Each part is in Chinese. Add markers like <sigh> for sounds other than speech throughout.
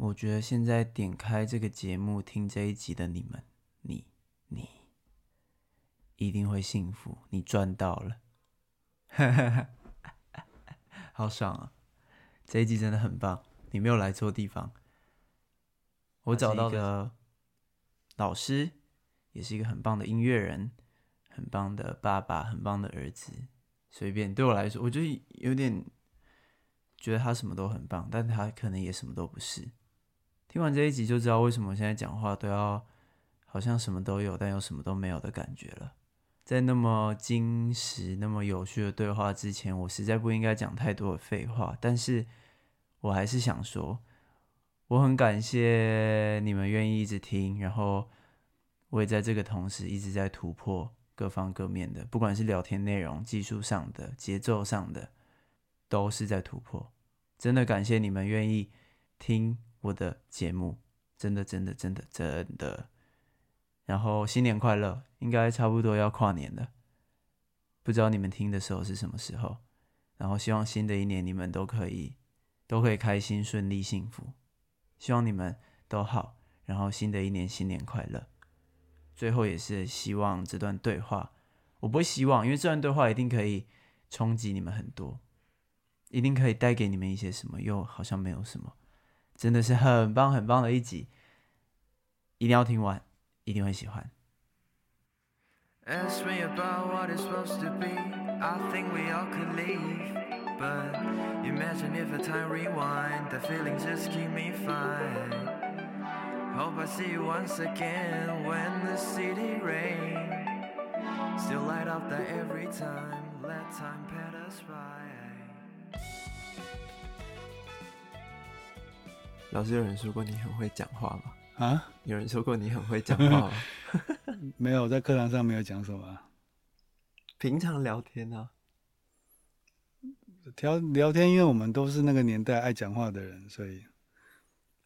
我觉得现在点开这个节目听这一集的你们，你你一定会幸福，你赚到了，<laughs> 好爽啊！这一集真的很棒，你没有来错地方。我找到的老师也是一个很棒的音乐人，很棒的爸爸，很棒的儿子。随便对我来说，我就有点觉得他什么都很棒，但他可能也什么都不是。听完这一集就知道为什么现在讲话都要好像什么都有，但又什么都没有的感觉了。在那么真实、那么有趣的对话之前，我实在不应该讲太多的废话。但是我还是想说，我很感谢你们愿意一直听，然后我也在这个同时一直在突破各方各面的，不管是聊天内容、技术上的、节奏上的，都是在突破。真的感谢你们愿意听。我的节目。真的真的真的真的，然后新年快乐，应该差不多要跨年了，不知道你们听的时候是什么时候，然后希望新的一年你们都可以都可以开心顺利幸福，希望你们都好，然后新的一年新年快乐。最后也是希望这段对话，我不会希望，因为这段对话一定可以冲击你们很多，一定可以带给你们一些什么，又好像没有什么。真的是很棒很棒的一集，一定要听完，一定会喜欢。 老师，有人说过你很会讲话吗？啊？有人说过你很会讲话吗？<laughs> 没有，在课堂上没有讲什么。平常聊天呢？聊聊天，因为我们都是那个年代爱讲话的人，所以。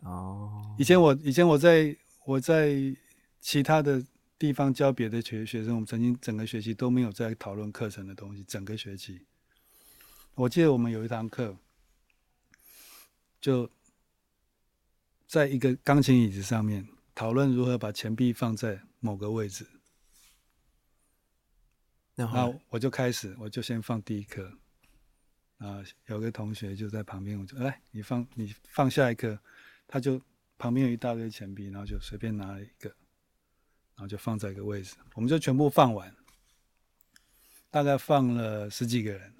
哦。以前我以前我在我在其他的地方教别的学学生，我们曾经整个学期都没有在讨论课程的东西，整个学期。我记得我们有一堂课，就。在一个钢琴椅子上面讨论如何把钱币放在某个位置，然后我就开始，我就先放第一颗，啊，有个同学就在旁边，我就来，你放你放下一颗，他就旁边有一大堆钱币，然后就随便拿了一个，然后就放在一个位置，我们就全部放完，大概放了十几个人，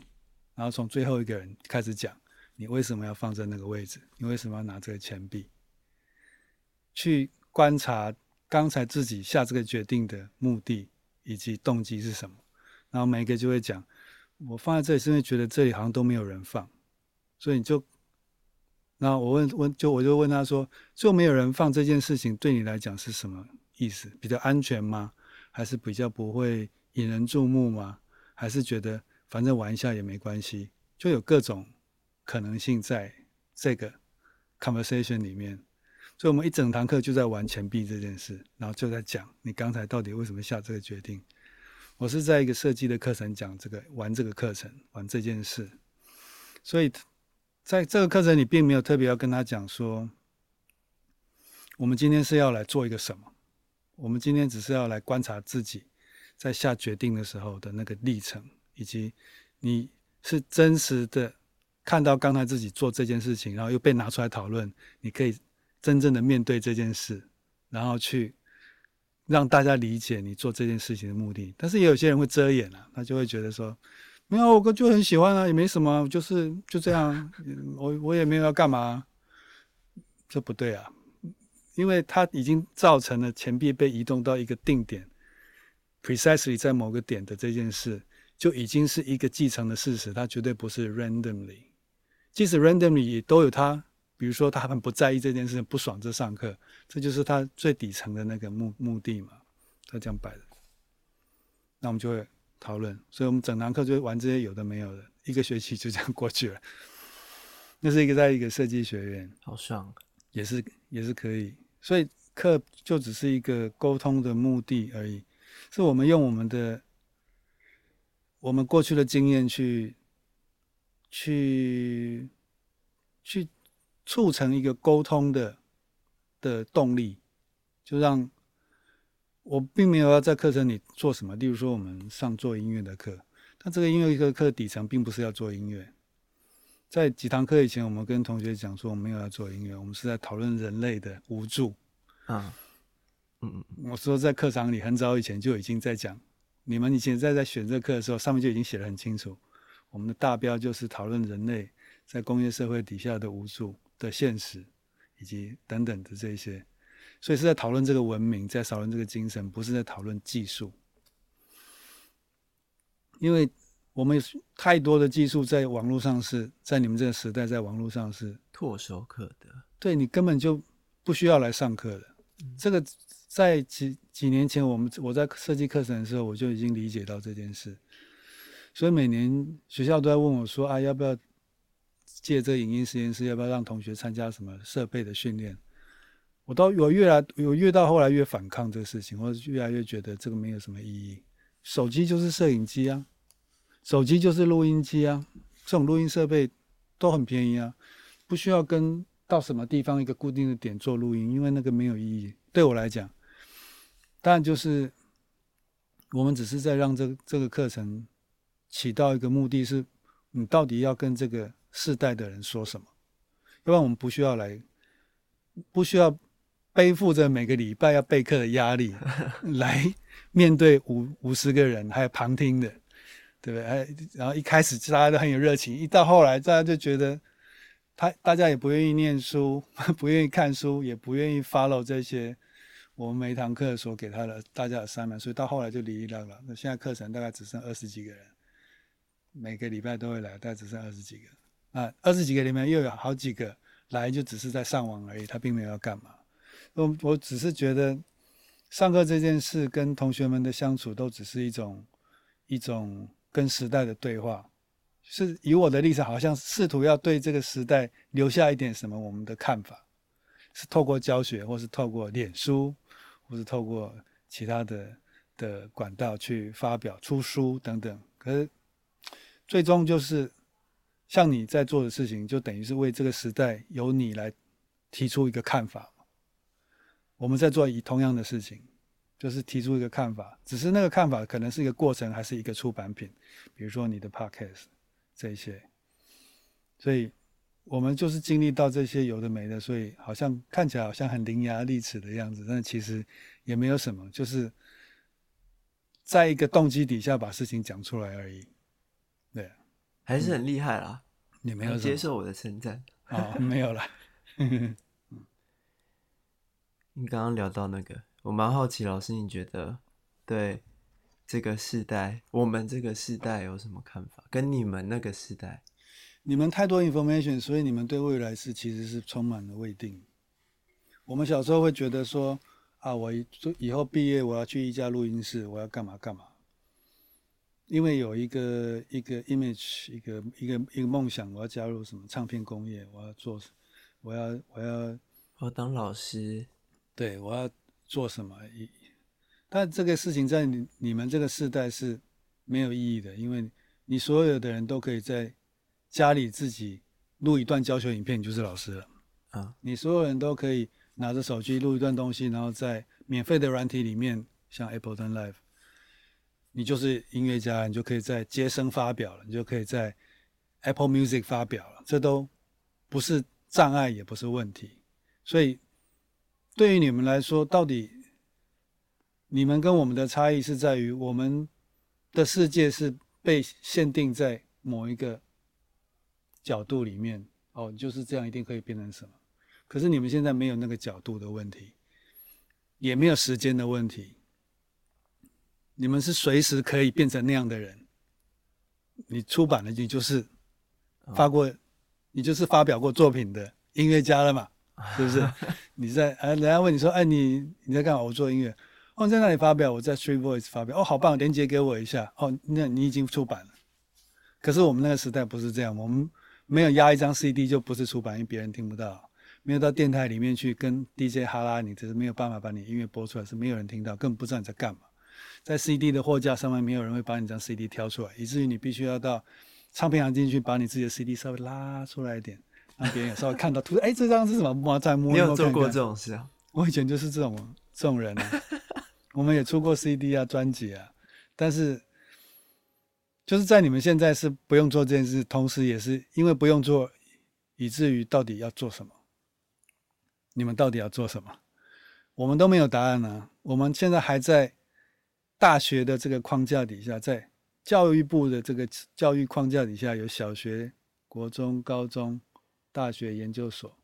然后从最后一个人开始讲，你为什么要放在那个位置？你为什么要拿这个钱币？去观察刚才自己下这个决定的目的以及动机是什么，然后每个就会讲，我放在这里是因为觉得这里好像都没有人放，所以你就，那我问问就我就问他说，就没有人放这件事情对你来讲是什么意思？比较安全吗？还是比较不会引人注目吗？还是觉得反正玩一下也没关系？就有各种可能性在这个 conversation 里面。所以，我们一整堂课就在玩钱币这件事，然后就在讲你刚才到底为什么下这个决定。我是在一个设计的课程讲这个玩这个课程玩这件事，所以在这个课程里并没有特别要跟他讲说，我们今天是要来做一个什么，我们今天只是要来观察自己在下决定的时候的那个历程，以及你是真实的看到刚才自己做这件事情，然后又被拿出来讨论，你可以。真正的面对这件事，然后去让大家理解你做这件事情的目的。但是也有些人会遮掩啊，他就会觉得说，没有，我哥就很喜欢啊，也没什么，就是就这样，<laughs> 我我也没有要干嘛，这不对啊，因为他已经造成了钱币被移动到一个定点，precisely 在某个点的这件事，就已经是一个既成的事实，它绝对不是 randomly，即使 randomly 也都有它。比如说，他很不在意这件事，不爽这上课，这就是他最底层的那个目目的嘛。他这样摆的，那我们就会讨论。所以我们整堂课就玩这些有的没有的，一个学期就这样过去了。那是一个在一个设计学院，好爽，也是也是可以。所以课就只是一个沟通的目的而已，是我们用我们的我们过去的经验去去去。促成一个沟通的的动力，就让我并没有要在课程里做什么。例如说，我们上做音乐的课，但这个音乐课课底层并不是要做音乐。在几堂课以前，我们跟同学讲说，我们没有要做音乐，我们是在讨论人类的无助。啊，嗯嗯，我说在课堂里很早以前就已经在讲，你们以前在在选这课的时候，上面就已经写得很清楚，我们的大标就是讨论人类在工业社会底下的无助的现实，以及等等的这些，所以是在讨论这个文明，在讨论这个精神，不是在讨论技术，因为。我们太多的技术在网络上是在你们这个时代，在网络上是唾手可得。对，你根本就不需要来上课的。嗯、这个在几几年前，我们我在设计课程的时候，我就已经理解到这件事。所以每年学校都在问我说：“啊，要不要借这影音实验室？要不要让同学参加什么设备的训练？”我到我越来我越到后来越反抗这个事情，我越来越觉得这个没有什么意义。手机就是摄影机啊。手机就是录音机啊，这种录音设备都很便宜啊，不需要跟到什么地方一个固定的点做录音，因为那个没有意义。对我来讲，当然就是我们只是在让这个这个课程起到一个目的是，你到底要跟这个世代的人说什么？要不然我们不需要来，不需要背负着每个礼拜要备课的压力 <laughs> 来面对五五十个人还有旁听的。对不对？哎，然后一开始大家都很有热情，一到后来，大家就觉得他大家也不愿意念书，<laughs> 不愿意看书，也不愿意 follow 这些我们每一堂课所给他的大家的 assignment，所以到后来就离离了了。那现在课程大概只剩二十几个人，每个礼拜都会来，大概只剩二十几个。啊，二十几个里面又有好几个来，就只是在上网而已，他并没有要干嘛。我我只是觉得上课这件事跟同学们的相处都只是一种一种。跟时代的对话，是以我的立场，好像试图要对这个时代留下一点什么我们的看法，是透过教学，或是透过脸书，或是透过其他的的管道去发表、出书等等。可是最终就是像你在做的事情，就等于是为这个时代由你来提出一个看法。我们在做以同样的事情。就是提出一个看法，只是那个看法可能是一个过程，还是一个出版品，比如说你的 podcast 这一些，所以我们就是经历到这些有的没的，所以好像看起来好像很伶牙俐齿的样子，但其实也没有什么，就是在一个动机底下把事情讲出来而已。对，还是很厉害啦，你没有接受我的称赞啊？<laughs> 没有啦。<laughs> 你刚刚聊到那个。我蛮好奇，老师，你觉得对这个世代，我们这个世代有什么看法？跟你们那个世代，你们太多 information，所以你们对未来是其实是充满了未定。我们小时候会觉得说，啊，我以以后毕业，我要去一家录音室，我要干嘛干嘛，因为有一个一个 image，一个一个一个梦想，我要加入什么唱片工业，我要做，我要我要我要当老师，对，我要。做什么？一但这个事情在你你们这个世代是没有意义的，因为你所有的人都可以在家里自己录一段教学影片，你就是老师了啊！你所有人都可以拿着手机录一段东西，然后在免费的软体里面，像 Ableton Live，你就是音乐家，你就可以在街声发表了，你就可以在 Apple Music 发表了，这都不是障碍，也不是问题，所以。对于你们来说，到底你们跟我们的差异是在于，我们的世界是被限定在某一个角度里面，哦，就是这样，一定可以变成什么？可是你们现在没有那个角度的问题，也没有时间的问题，你们是随时可以变成那样的人。你出版了，你就是发过，你就是发表过作品的音乐家了嘛？是不是？<laughs> 你在哎，人家问你说，哎，你你在干嘛？我做音乐。哦，在那里发表，我在 Street Voice 发表。哦，好棒，连接给我一下。哦，那你已经出版了。可是我们那个时代不是这样，我们没有压一张 CD 就不是出版，因为别人听不到。没有到电台里面去跟 DJ 哈拉，你只是没有办法把你音乐播出来，是没有人听到，根本不知道你在干嘛。在 CD 的货架上面，没有人会把你这张 CD 挑出来，以至于你必须要到唱片行进去，把你自己的 CD 稍微拉出来一点。让别人也稍微看到，突然哎，这张是什么？摸在摸。你有做过这种事啊？<laughs> 我以前就是这种这种人啊。我们也出过 CD 啊、专辑啊，但是就是在你们现在是不用做这件事，同时也是因为不用做，以至于到底要做什么？你们到底要做什么？我们都没有答案呢、啊。我们现在还在大学的这个框架底下，在教育部的这个教育框架底下，有小学、国中、高中、大学、研究所，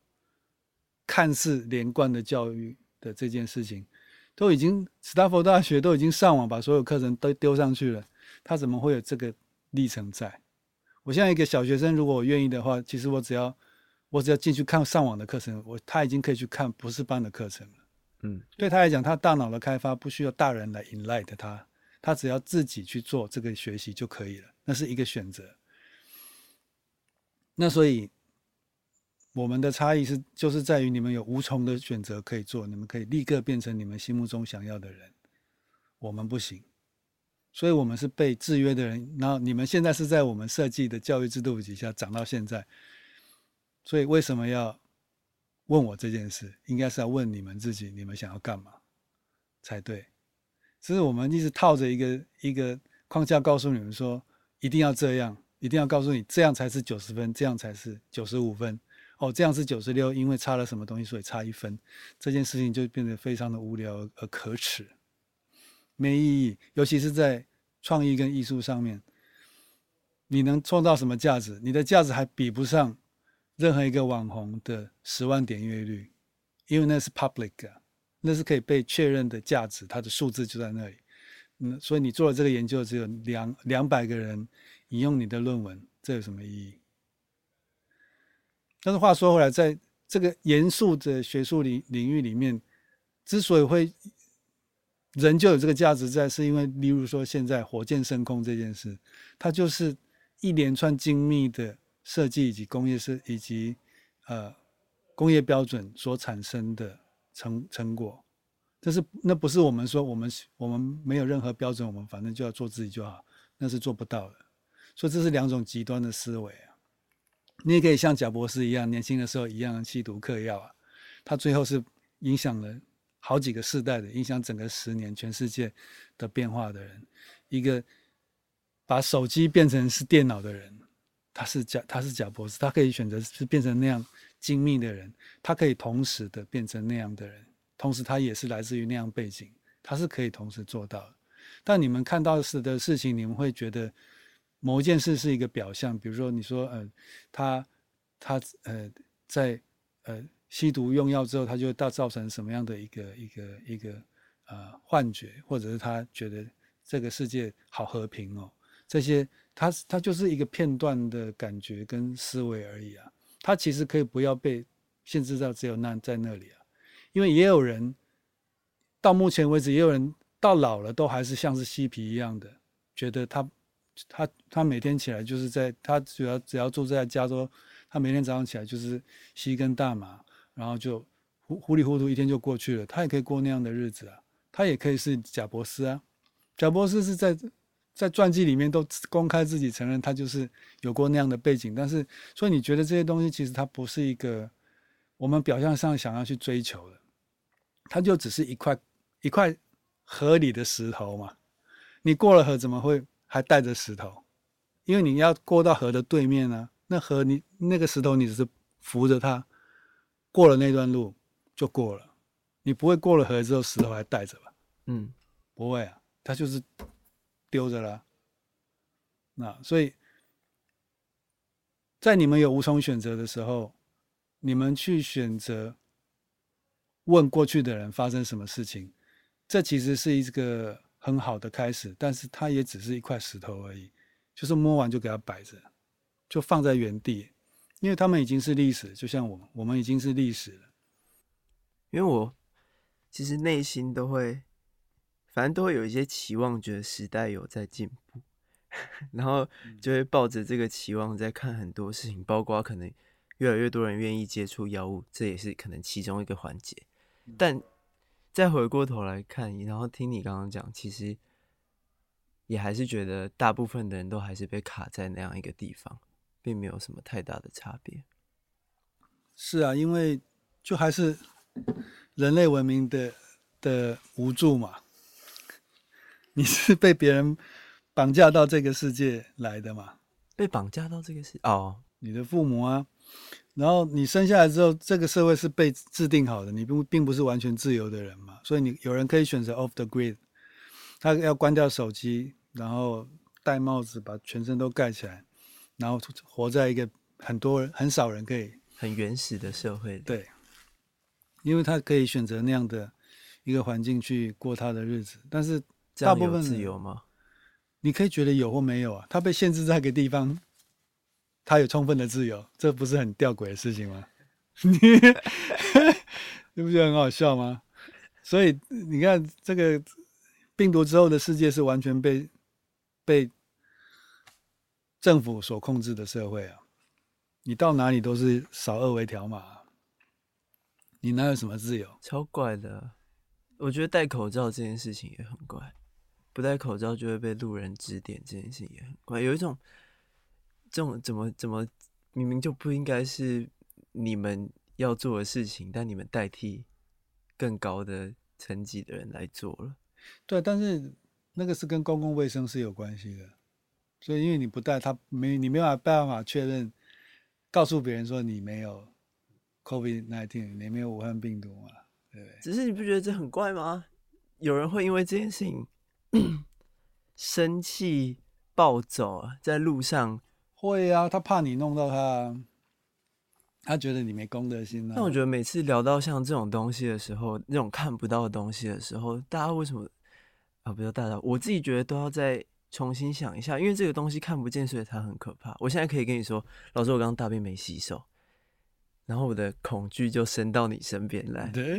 看似连贯的教育的这件事情。都已经，史丹佛大学都已经上网把所有课程都丢上去了，他怎么会有这个历程在？我现在一个小学生，如果我愿意的话，其实我只要我只要进去看上网的课程，我他已经可以去看博士班的课程了。嗯，对他来讲，他大脑的开发不需要大人来 enlighten 他，他只要自己去做这个学习就可以了，那是一个选择。那所以。我们的差异是，就是在于你们有无从的选择可以做，你们可以立刻变成你们心目中想要的人，我们不行，所以我们是被制约的人。然后你们现在是在我们设计的教育制度底下长到现在，所以为什么要问我这件事？应该是要问你们自己，你们想要干嘛才对。只是我们一直套着一个一个框架，告诉你们说一定要这样，一定要告诉你这样才是九十分，这样才是九十五分。哦，这样是九十六，因为差了什么东西，所以差一分。这件事情就变得非常的无聊而可耻，没意义。尤其是在创意跟艺术上面，你能创造什么价值？你的价值还比不上任何一个网红的十万点阅率，因为那是 public，那是可以被确认的价值，它的数字就在那里。嗯，所以你做了这个研究，只有两两百个人引用你的论文，这有什么意义？但是话说回来，在这个严肃的学术领领域里面，之所以会人就有这个价值在，是因为例如说现在火箭升空这件事，它就是一连串精密的设计以及工业设以及呃工业标准所产生的成成果。这是那不是我们说我们我们没有任何标准，我们反正就要做自己就好，那是做不到的。所以这是两种极端的思维啊。你也可以像贾博士一样，年轻的时候一样吸毒嗑药啊。他最后是影响了好几个世代的，影响整个十年全世界的变化的人。一个把手机变成是电脑的人，他是贾，他是贾博士，他可以选择是变成那样精密的人，他可以同时的变成那样的人，同时他也是来自于那样背景，他是可以同时做到。但你们看到的的事情，你们会觉得。某一件事是一个表象，比如说你说，呃，他他呃在呃吸毒用药之后，他就大造成什么样的一个一个一个呃幻觉，或者是他觉得这个世界好和平哦，这些他他就是一个片段的感觉跟思维而已啊，他其实可以不要被限制到只有那在那里啊，因为也有人到目前为止，也有人到老了都还是像是嬉皮一样的，觉得他。他他每天起来就是在他主要只要住在加州，他每天早上起来就是吸一根大麻，然后就糊糊里糊涂一天就过去了。他也可以过那样的日子啊，他也可以是贾伯斯啊。贾伯斯是在在传记里面都公开自己承认他就是有过那样的背景，但是所以你觉得这些东西其实它不是一个我们表象上想要去追求的，它就只是一块一块河里的石头嘛。你过了河怎么会？还带着石头，因为你要过到河的对面呢、啊。那河你那个石头你只是扶着它过了那段路就过了，你不会过了河之后石头还带着吧？嗯，不会啊，它就是丢着了。那所以，在你们有无从选择的时候，你们去选择问过去的人发生什么事情，这其实是一个。很好的开始，但是它也只是一块石头而已，就是摸完就给它摆着，就放在原地，因为他们已经是历史，就像我们，我们已经是历史了。因为我其实内心都会，反正都会有一些期望，觉得时代有在进步，<laughs> 然后就会抱着这个期望在看很多事情，包括可能越来越多人愿意接触药物，这也是可能其中一个环节，但。再回过头来看，然后听你刚刚讲，其实也还是觉得大部分的人都还是被卡在那样一个地方，并没有什么太大的差别。是啊，因为就还是人类文明的的无助嘛。你是被别人绑架到这个世界来的嘛？被绑架到这个世界哦，你的父母啊，然后你生下来之后，这个社会是被制定好的，你并并不是完全自由的人嘛。所以你有人可以选择 off the grid，他要关掉手机，然后戴帽子，把全身都盖起来，然后活在一个很多人很少人可以很原始的社会。对，因为他可以选择那样的一个环境去过他的日子，但是。大部分自由吗？你可以觉得有或没有啊。他被限制在一个地方，他有充分的自由，这不是很吊诡的事情吗？你 <laughs> 你不觉得很好笑吗？所以你看，这个病毒之后的世界是完全被被政府所控制的社会啊！你到哪里都是扫二维条码，你哪有什么自由？超怪的！我觉得戴口罩这件事情也很怪。不戴口罩就会被路人指点，这件事情也很怪。有一种，这种怎么怎么明明就不应该是你们要做的事情，但你们代替更高的层级的人来做了。对，但是那个是跟公共卫生是有关系的，所以因为你不戴，他没你没有办法确认，告诉别人说你没有 COVID nineteen，你没有武汉病毒嘛？对不对？只是你不觉得这很怪吗？有人会因为这件事情。<clears throat> 生气暴走啊，在路上会啊，他怕你弄到他，他觉得你没公德心啊。但我觉得每次聊到像这种东西的时候，那种看不到的东西的时候，大家为什么啊？不要大家，我自己觉得都要再重新想一下，因为这个东西看不见，所以它很可怕。我现在可以跟你说，老师，我刚刚大便没洗手。然后我的恐惧就伸到你身边来，对，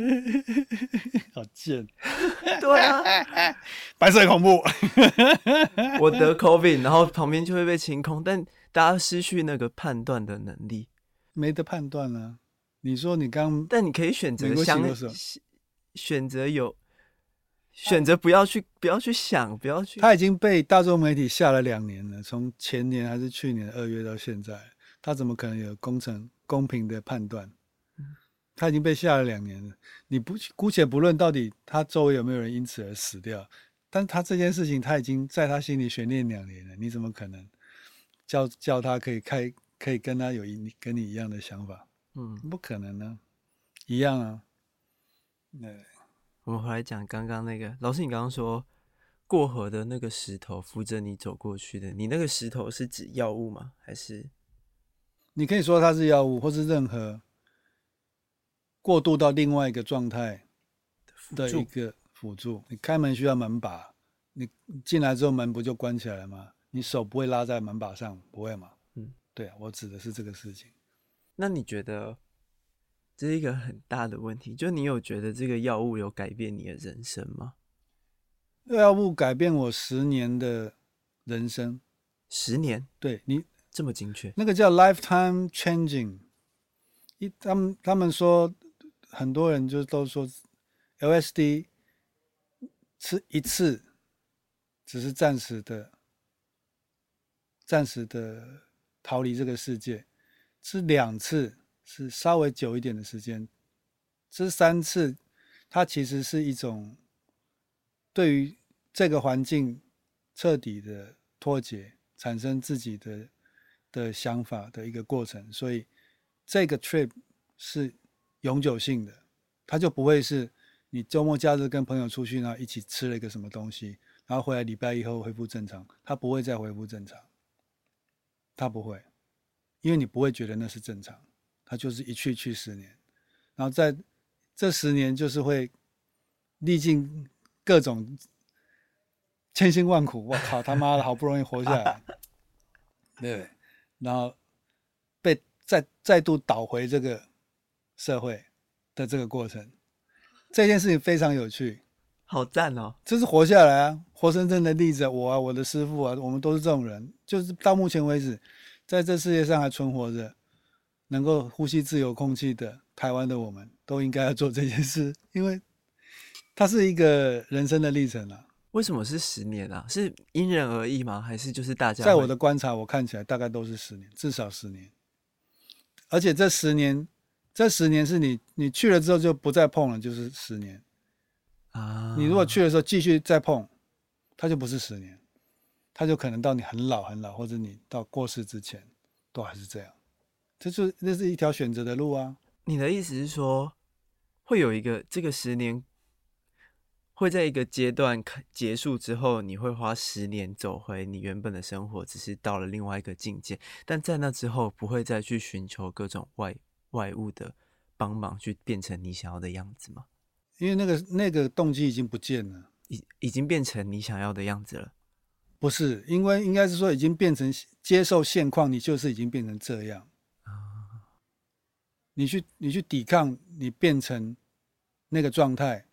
<laughs> 好贱，<laughs> 对啊，<laughs> 白色恐怖，我得 COVID，然后旁边就会被清空，但大家失去那个判断的能力，没得判断啊。你说你刚，但你可以选择想，选择有，选择不要去，不要去想，不要去。他已经被大众媒体下了两年了，从前年还是去年二月到现在，他怎么可能有工程？公平的判断，他已经被下了两年了。你不姑且不论到底他周围有没有人因此而死掉，但他这件事情他已经在他心里悬念两年了。你怎么可能叫叫他可以开可以跟他有一跟你一样的想法？嗯，不可能呢，一样啊。那，我们回来讲刚刚那个老师，你刚刚说过河的那个石头扶着你走过去的，你那个石头是指药物吗？还是？你可以说它是药物，或是任何过渡到另外一个状态的一个辅助。你开门需要门把，你进来之后门不就关起来了吗？你手不会拉在门把上，不会吗？嗯，对啊，我指的是这个事情。那你觉得这是一个很大的问题？就你有觉得这个药物有改变你的人生吗？药物改变我十年的人生，十年？对你。这么精确，那个叫 lifetime changing。一他们他们说，很多人就都说，LSD 吃一次只是暂时的，暂时的逃离这个世界；吃两次是稍微久一点的时间；吃三次，它其实是一种对于这个环境彻底的脱节，产生自己的。的想法的一个过程，所以这个 trip 是永久性的，它就不会是你周末假日跟朋友出去，然后一起吃了一个什么东西，然后回来礼拜一后恢复正常，它不会再恢复正常，它不会，因为你不会觉得那是正常，它就是一去去十年，然后在这十年就是会历尽各种千辛万苦，我靠他妈的，好不容易活下来，<laughs> 对。然后被再再度倒回这个社会的这个过程，这件事情非常有趣，好赞哦！这是活下来啊，活生生的例子。我啊，我的师傅啊，我们都是这种人。就是到目前为止，在这世界上还存活着，能够呼吸自由空气的台湾的我们，都应该要做这件事，因为它是一个人生的历程啊。为什么是十年啊？是因人而异吗？还是就是大家？在我的观察，我看起来大概都是十年，至少十年。而且这十年这十年是你你去了之后就不再碰了，就是十年啊。你如果去的时候继续再碰，它就不是十年，它就可能到你很老很老，或者你到过世之前都还是这样。这就那是一条选择的路啊。你的意思是说，会有一个这个十年？会在一个阶段结束之后，你会花十年走回你原本的生活，只是到了另外一个境界。但在那之后，不会再去寻求各种外外物的帮忙，去变成你想要的样子吗？因为那个那个动机已经不见了，已已经变成你想要的样子了。不是，因为应该是说已经变成接受现况，你就是已经变成这样啊。你去你去抵抗，你变成那个状态。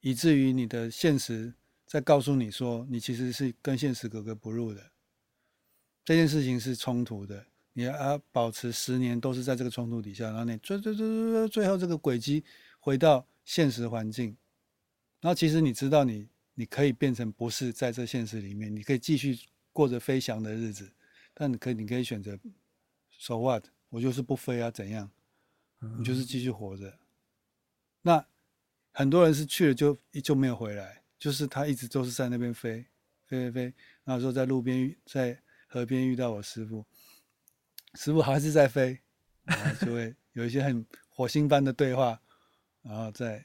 以至于你的现实在告诉你说，你其实是跟现实格格不入的，这件事情是冲突的。你要保持十年都是在这个冲突底下，然后你最最最最，最后这个轨迹回到现实环境。然后其实你知道你，你你可以变成不是在这现实里面，你可以继续过着飞翔的日子，但你可以你可以选择，so what？我就是不飞啊，怎样？你就是继续活着。那。很多人是去了就就没有回来，就是他一直都是在那边飞，飞飞飞。然后说在路边在河边遇到我师傅，师傅还是在飞，然后就会 <laughs> 有一些很火星般的对话，然后在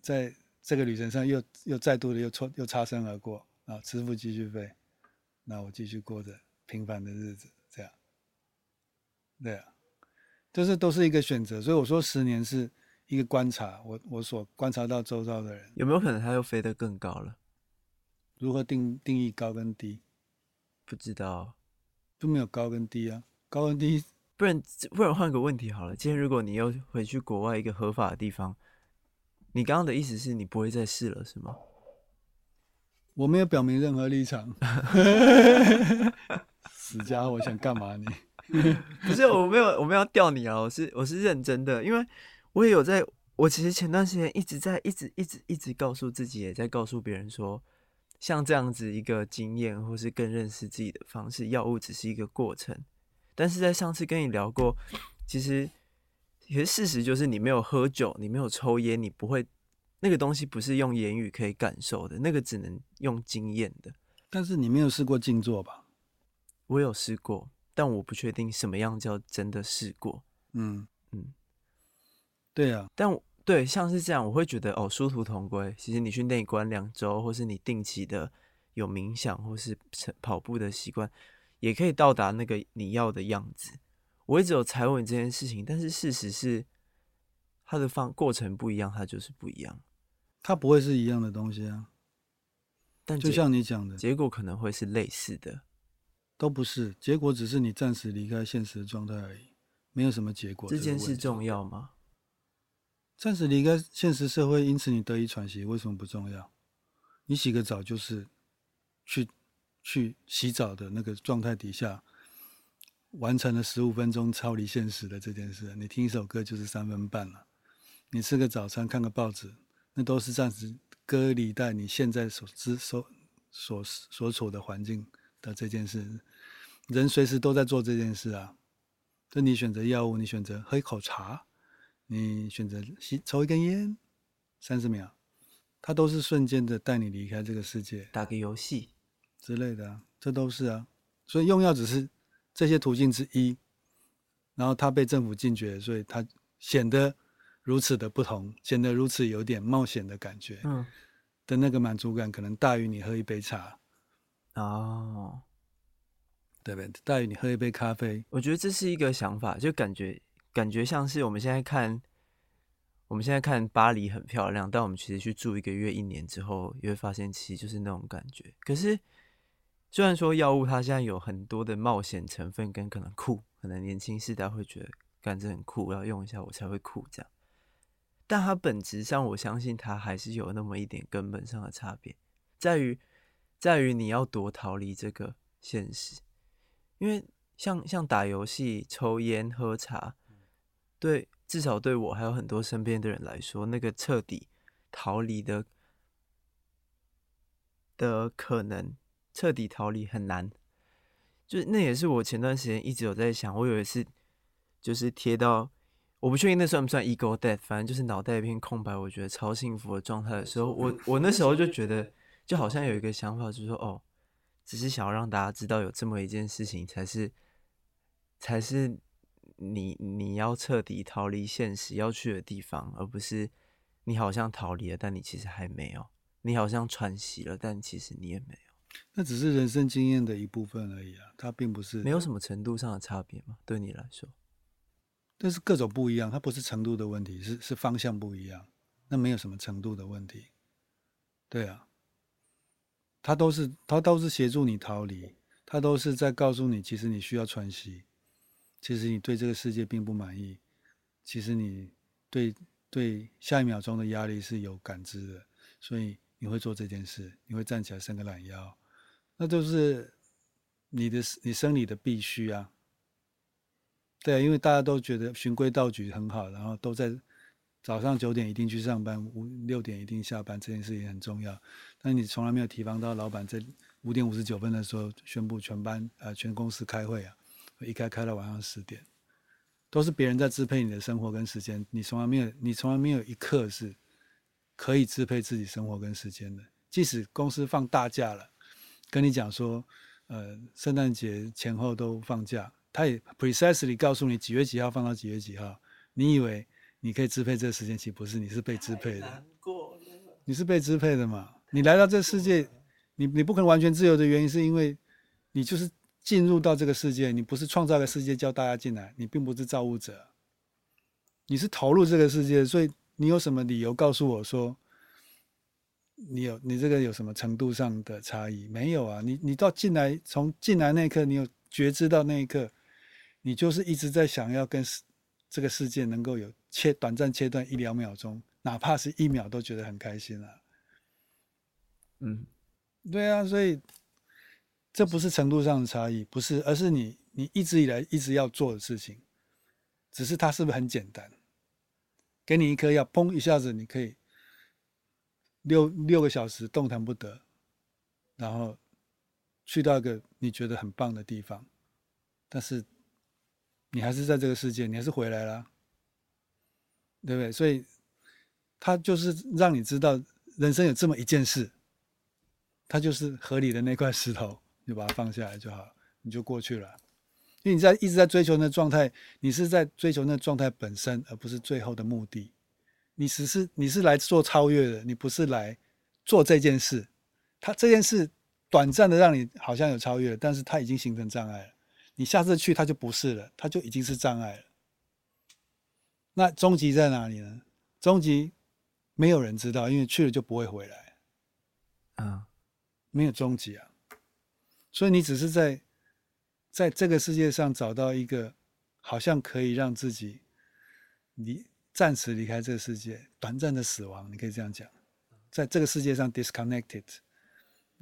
在这个旅程上又又再度的又错又擦身而过，然后师傅继续飞，那我继续过着平凡的日子，这样，对啊，就是都是一个选择，所以我说十年是。一个观察，我我所观察到周遭的人，有没有可能他又飞得更高了？如何定定义高跟低？不知道，就没有高跟低啊。高跟低，不然不然换个问题好了。今天如果你又回去国外一个合法的地方，你刚刚的意思是你不会再试了，是吗？我没有表明任何立场。<laughs> 死家伙，想干嘛你？<laughs> 不是，我没有，我没有钓你啊，我是我是认真的，因为。我也有在，我其实前段时间一直在，一直一直一直告诉自己，也在告诉别人说，像这样子一个经验，或是更认识自己的方式，药物只是一个过程。但是在上次跟你聊过，其实其实事实就是，你没有喝酒，你没有抽烟，你不会那个东西不是用言语可以感受的，那个只能用经验的。但是你没有试过静坐吧？我有试过，但我不确定什么样叫真的试过。嗯。对呀、啊，但对像是这样，我会觉得哦，殊途同归。其实你去内观两周，或是你定期的有冥想或是跑步的习惯，也可以到达那个你要的样子。我一直有踩稳这件事情，但是事实是，它的方过程不一样，它就是不一样。它不会是一样的东西啊。但就像你讲的，结果可能会是类似的，都不是。结果只是你暂时离开现实的状态而已，没有什么结果。这件事重要吗？暂时离开现实社会，因此你得以喘息，为什么不重要？你洗个澡就是去去洗澡的那个状态底下，完成了十五分钟超离现实的这件事。你听一首歌就是三分半了。你吃个早餐，看个报纸，那都是暂时隔离在你现在所知所所所处的环境的这件事。人随时都在做这件事啊。就你选择药物，你选择喝一口茶。你选择吸抽一根烟，三十秒，它都是瞬间的带你离开这个世界。打个游戏之类的啊，这都是啊。所以用药只是这些途径之一，然后它被政府禁绝，所以它显得如此的不同，显得如此有点冒险的感觉。嗯，的那个满足感可能大于你喝一杯茶。哦，对不对？大于你喝一杯咖啡。我觉得这是一个想法，就感觉。感觉像是我们现在看，我们现在看巴黎很漂亮，但我们其实去住一个月、一年之后，也会发现其实就是那种感觉。可是，虽然说药物它现在有很多的冒险成分跟可能酷，可能年轻世代会觉得感觉很酷，要用一下我才会酷这样，但它本质上，我相信它还是有那么一点根本上的差别，在于在于你要多逃离这个现实，因为像像打游戏、抽烟、喝茶。对，至少对我还有很多身边的人来说，那个彻底逃离的的可能，彻底逃离很难。就那也是我前段时间一直有在想，我有一次就是贴到我不确定那算不算 ego death，反正就是脑袋一片空白，我觉得超幸福的状态的时候，我我那时候就觉得，就好像有一个想法，就是说，哦，只是想要让大家知道有这么一件事情，才是才是你你要彻底逃离现实要去的地方，而不是你好像逃离了，但你其实还没有，你好像喘息了，但其实你也没有。那只是人生经验的一部分而已啊，它并不是没有什么程度上的差别吗？对你来说，但是各种不一样，它不是程度的问题，是是方向不一样。那没有什么程度的问题，对啊，它都是它都是协助你逃离，它都是在告诉你，其实你需要喘息，其实你对这个世界并不满意，其实你对对下一秒钟的压力是有感知的，所以你会做这件事，你会站起来伸个懒腰。那都是你的你生理的必须啊，对啊，因为大家都觉得循规蹈矩很好，然后都在早上九点一定去上班，五六点一定下班，这件事情很重要。但你从来没有提防到老板在五点五十九分的时候宣布全班呃全公司开会啊，一开开到晚上十点，都是别人在支配你的生活跟时间，你从来没有你从来没有一刻是可以支配自己生活跟时间的，即使公司放大假了。跟你讲说，呃，圣诞节前后都放假，他也 precisely 告诉你几月几号放到几月几号。你以为你可以支配这个时间，其实不是，你是被支配的。你是被支配的嘛？你来到这世界，你你不可能完全自由的原因，是因为你就是进入到这个世界，你不是创造个世界叫大家进来，你并不是造物者，你是投入这个世界，所以你有什么理由告诉我说？你有你这个有什么程度上的差异？没有啊，你你到进来从进来那一刻，你有觉知到那一刻，你就是一直在想要跟这个世界能够有切短暂切断一两秒钟，哪怕是一秒都觉得很开心啊。嗯，对啊，所以这不是程度上的差异，不是，而是你你一直以来一直要做的事情，只是它是不是很简单？给你一颗药，砰一下子你可以。六六个小时动弹不得，然后去到一个你觉得很棒的地方，但是你还是在这个世界，你还是回来了，对不对？所以他就是让你知道人生有这么一件事，它就是河里的那块石头，你就把它放下来就好，你就过去了。因为你在一直在追求那状态，你是在追求那状态本身，而不是最后的目的。你只是你是来做超越的，你不是来做这件事。它这件事短暂的让你好像有超越了，但是它已经形成障碍了。你下次去它就不是了，它就已经是障碍了。那终极在哪里呢？终极没有人知道，因为去了就不会回来。啊，没有终极啊。所以你只是在在这个世界上找到一个好像可以让自己你。暂时离开这个世界，短暂的死亡，你可以这样讲，在这个世界上 disconnected，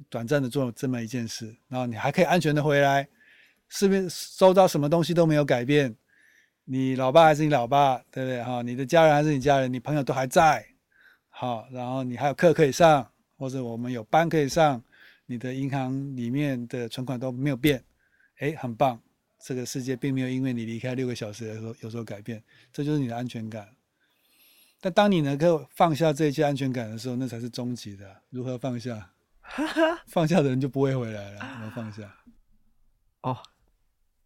短暂的做这么一件事，然后你还可以安全的回来，是不是收到什么东西都没有改变？你老爸还是你老爸，对不对？哈，你的家人还是你家人，你朋友都还在，好，然后你还有课可以上，或者我们有班可以上，你的银行里面的存款都没有变，哎，很棒，这个世界并没有因为你离开六个小时的时候有所改变，这就是你的安全感。但当你能够放下这一切安全感的时候，那才是终极的。如何放下？<laughs> 放下的人就不会回来了。怎么放下？哦，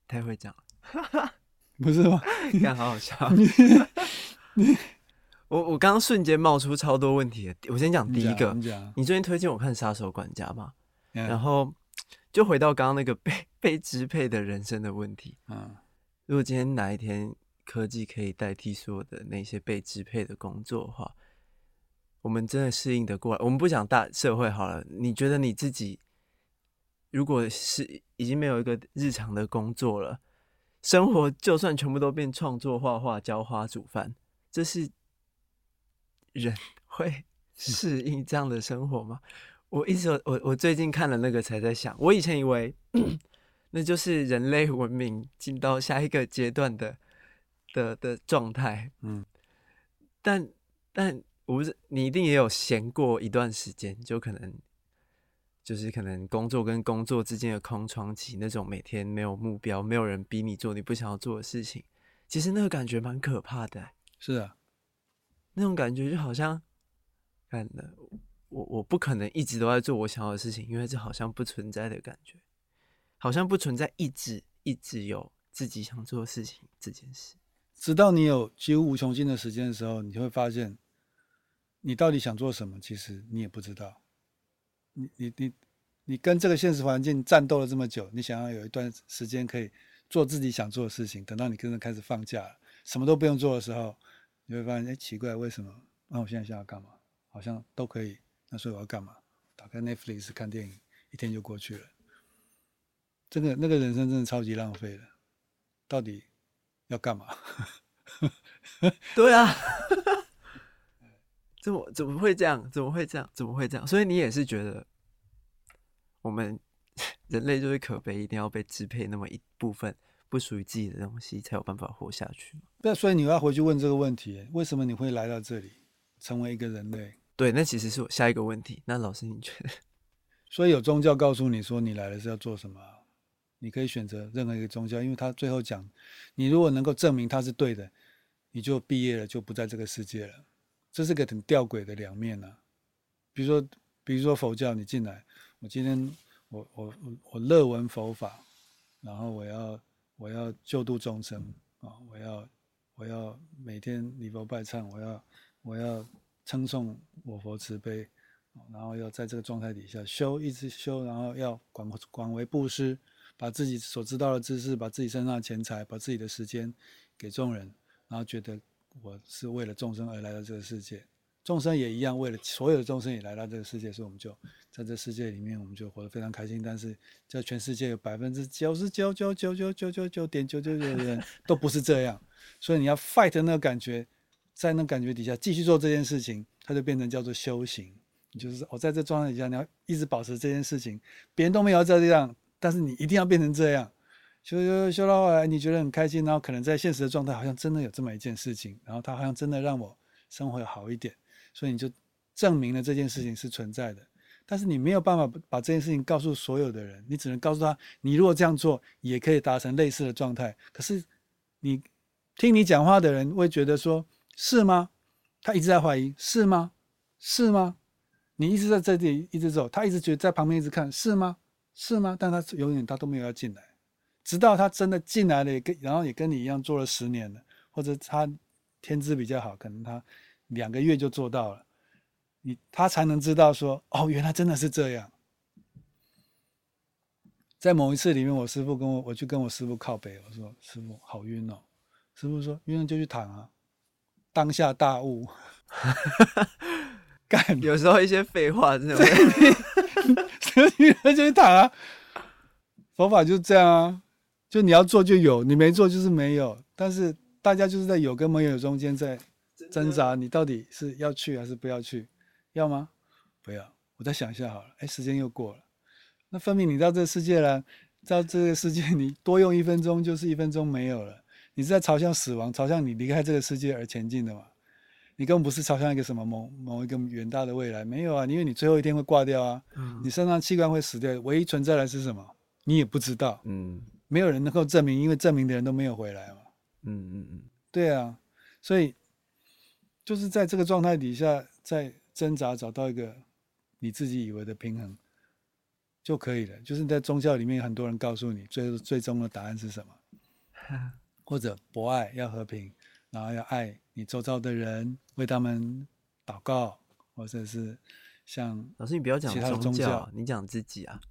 太会讲了，不是吗？你看，好好笑。<laughs> 你 <laughs> 我我刚刚瞬间冒出超多问题。我先讲第一个。你，你最近推荐我看《杀手管家》吗？然后就回到刚刚那个被 <laughs> 被支配的人生的问题。嗯，如果今天哪一天，科技可以代替所有的那些被支配的工作的话，我们真的适应得过来？我们不讲大社会好了，你觉得你自己如果是已经没有一个日常的工作了，生活就算全部都变创作、画画、浇花、煮饭，这是人会 <laughs> 适应这样的生活吗？我一直我我最近看了那个才在想，我以前以为 <clears throat> 那就是人类文明进到下一个阶段的。的的状态，嗯，但但我不是你一定也有闲过一段时间，就可能就是可能工作跟工作之间的空窗期，那种每天没有目标，没有人逼你做你不想要做的事情，其实那个感觉蛮可怕的、欸。是啊，那种感觉就好像，看的我我不可能一直都在做我想要的事情，因为这好像不存在的感觉，好像不存在一直一直有自己想做的事情这件事。直到你有几乎无穷尽的时间的时候，你就会发现，你到底想做什么，其实你也不知道。你你你你跟这个现实环境战斗了这么久，你想要有一段时间可以。做自己想做的事情，等到你真的开始放假了，什么都不用做的时候，你会发现，哎，奇怪，为什么？那、我现在想要干嘛？好像都可以。那所以我要干嘛？打开 Netflix 看电影，一天就过去了。这个那个人生真的超级浪费了。到底要干嘛？<laughs> 对啊，<laughs> 怎么怎么会这样？怎么会这样？怎么会这样？所以你也是觉得我们。<laughs> 人类就是可悲，一定要被支配那么一部分不属于自己的东西，才有办法活下去。那所以你要回去问这个问题：为什么你会来到这里，成为一个人类？对，那其实是我下一个问题。那老师，你觉得？<laughs> 所以有宗教告诉你说你来了是要做什么？你可以选择任何一个宗教，因为他最后讲，你如果能够证明他是对的，你就毕业了，就不在这个世界了。这是个很吊诡的两面啊。比如说，比如说佛教，你进来，我今天。我我我我乐闻佛法，然后我要我要救度众生啊！我要我要每天礼佛拜忏，我要我要称颂我佛慈悲，然后要在这个状态底下修，一直修，然后要广广为布施，把自己所知道的知识，把自己身上的钱财，把自己的时间给众人，然后觉得我是为了众生而来到这个世界。众生也一样，为了所有的众生也来到这个世界，所以我们就在这世界里面，我们就活得非常开心。但是，在全世界有百分之九十九九九九九九九点九九九的人都不是这样，所以你要 fight 那个感觉，在那感觉底下继续做这件事情，它就变成叫做修行。你就是我在这状态底下，你要一直保持这件事情，别人都没有这样，但是你一定要变成这样。修修修到后来，你觉得很开心，然后可能在现实的状态，好像真的有这么一件事情，然后它好像真的让我生活好一点。所以你就证明了这件事情是存在的，但是你没有办法把这件事情告诉所有的人，你只能告诉他，你如果这样做也可以达成类似的状态。可是你听你讲话的人会觉得说，是吗？他一直在怀疑，是吗？是吗？你一直在这里一直走，他一直觉得在旁边一直看，是吗？是吗？但他永远他都没有要进来，直到他真的进来了，也跟然后也跟你一样做了十年了，或者他天资比较好，可能他。两个月就做到了，你他才能知道说哦，原来真的是这样。在某一次里面，我师傅跟我，我去跟我师傅靠北，我说师傅好晕哦，师傅说晕了就去躺啊，当下大悟。<laughs> 干，有时候一些废话真的会，<laughs> 女人就去躺啊，佛法就是这样啊，就你要做就有，你没做就是没有，但是大家就是在有跟没有中间在。挣扎，你到底是要去还是不要去？要吗？不要。我再想一下好了。哎，时间又过了。那分明你到这个世界了，到这个世界你多用一分钟就是一分钟没有了。你是在朝向死亡，朝向你离开这个世界而前进的嘛？你根本不是朝向一个什么某某一个远大的未来，没有啊。因为你最后一天会挂掉啊，嗯、你身上器官会死掉，唯一存在的是什么？你也不知道。嗯，没有人能够证明，因为证明的人都没有回来嘛。嗯嗯嗯，对啊，所以。就是在这个状态底下，在挣扎找到一个你自己以为的平衡就可以了。就是在宗教里面，很多人告诉你，最后最终的答案是什么？<laughs> 或者博爱要和平，然后要爱你周遭的人，为他们祷告，或者是像老师，你不要讲其他宗教，你讲自己啊。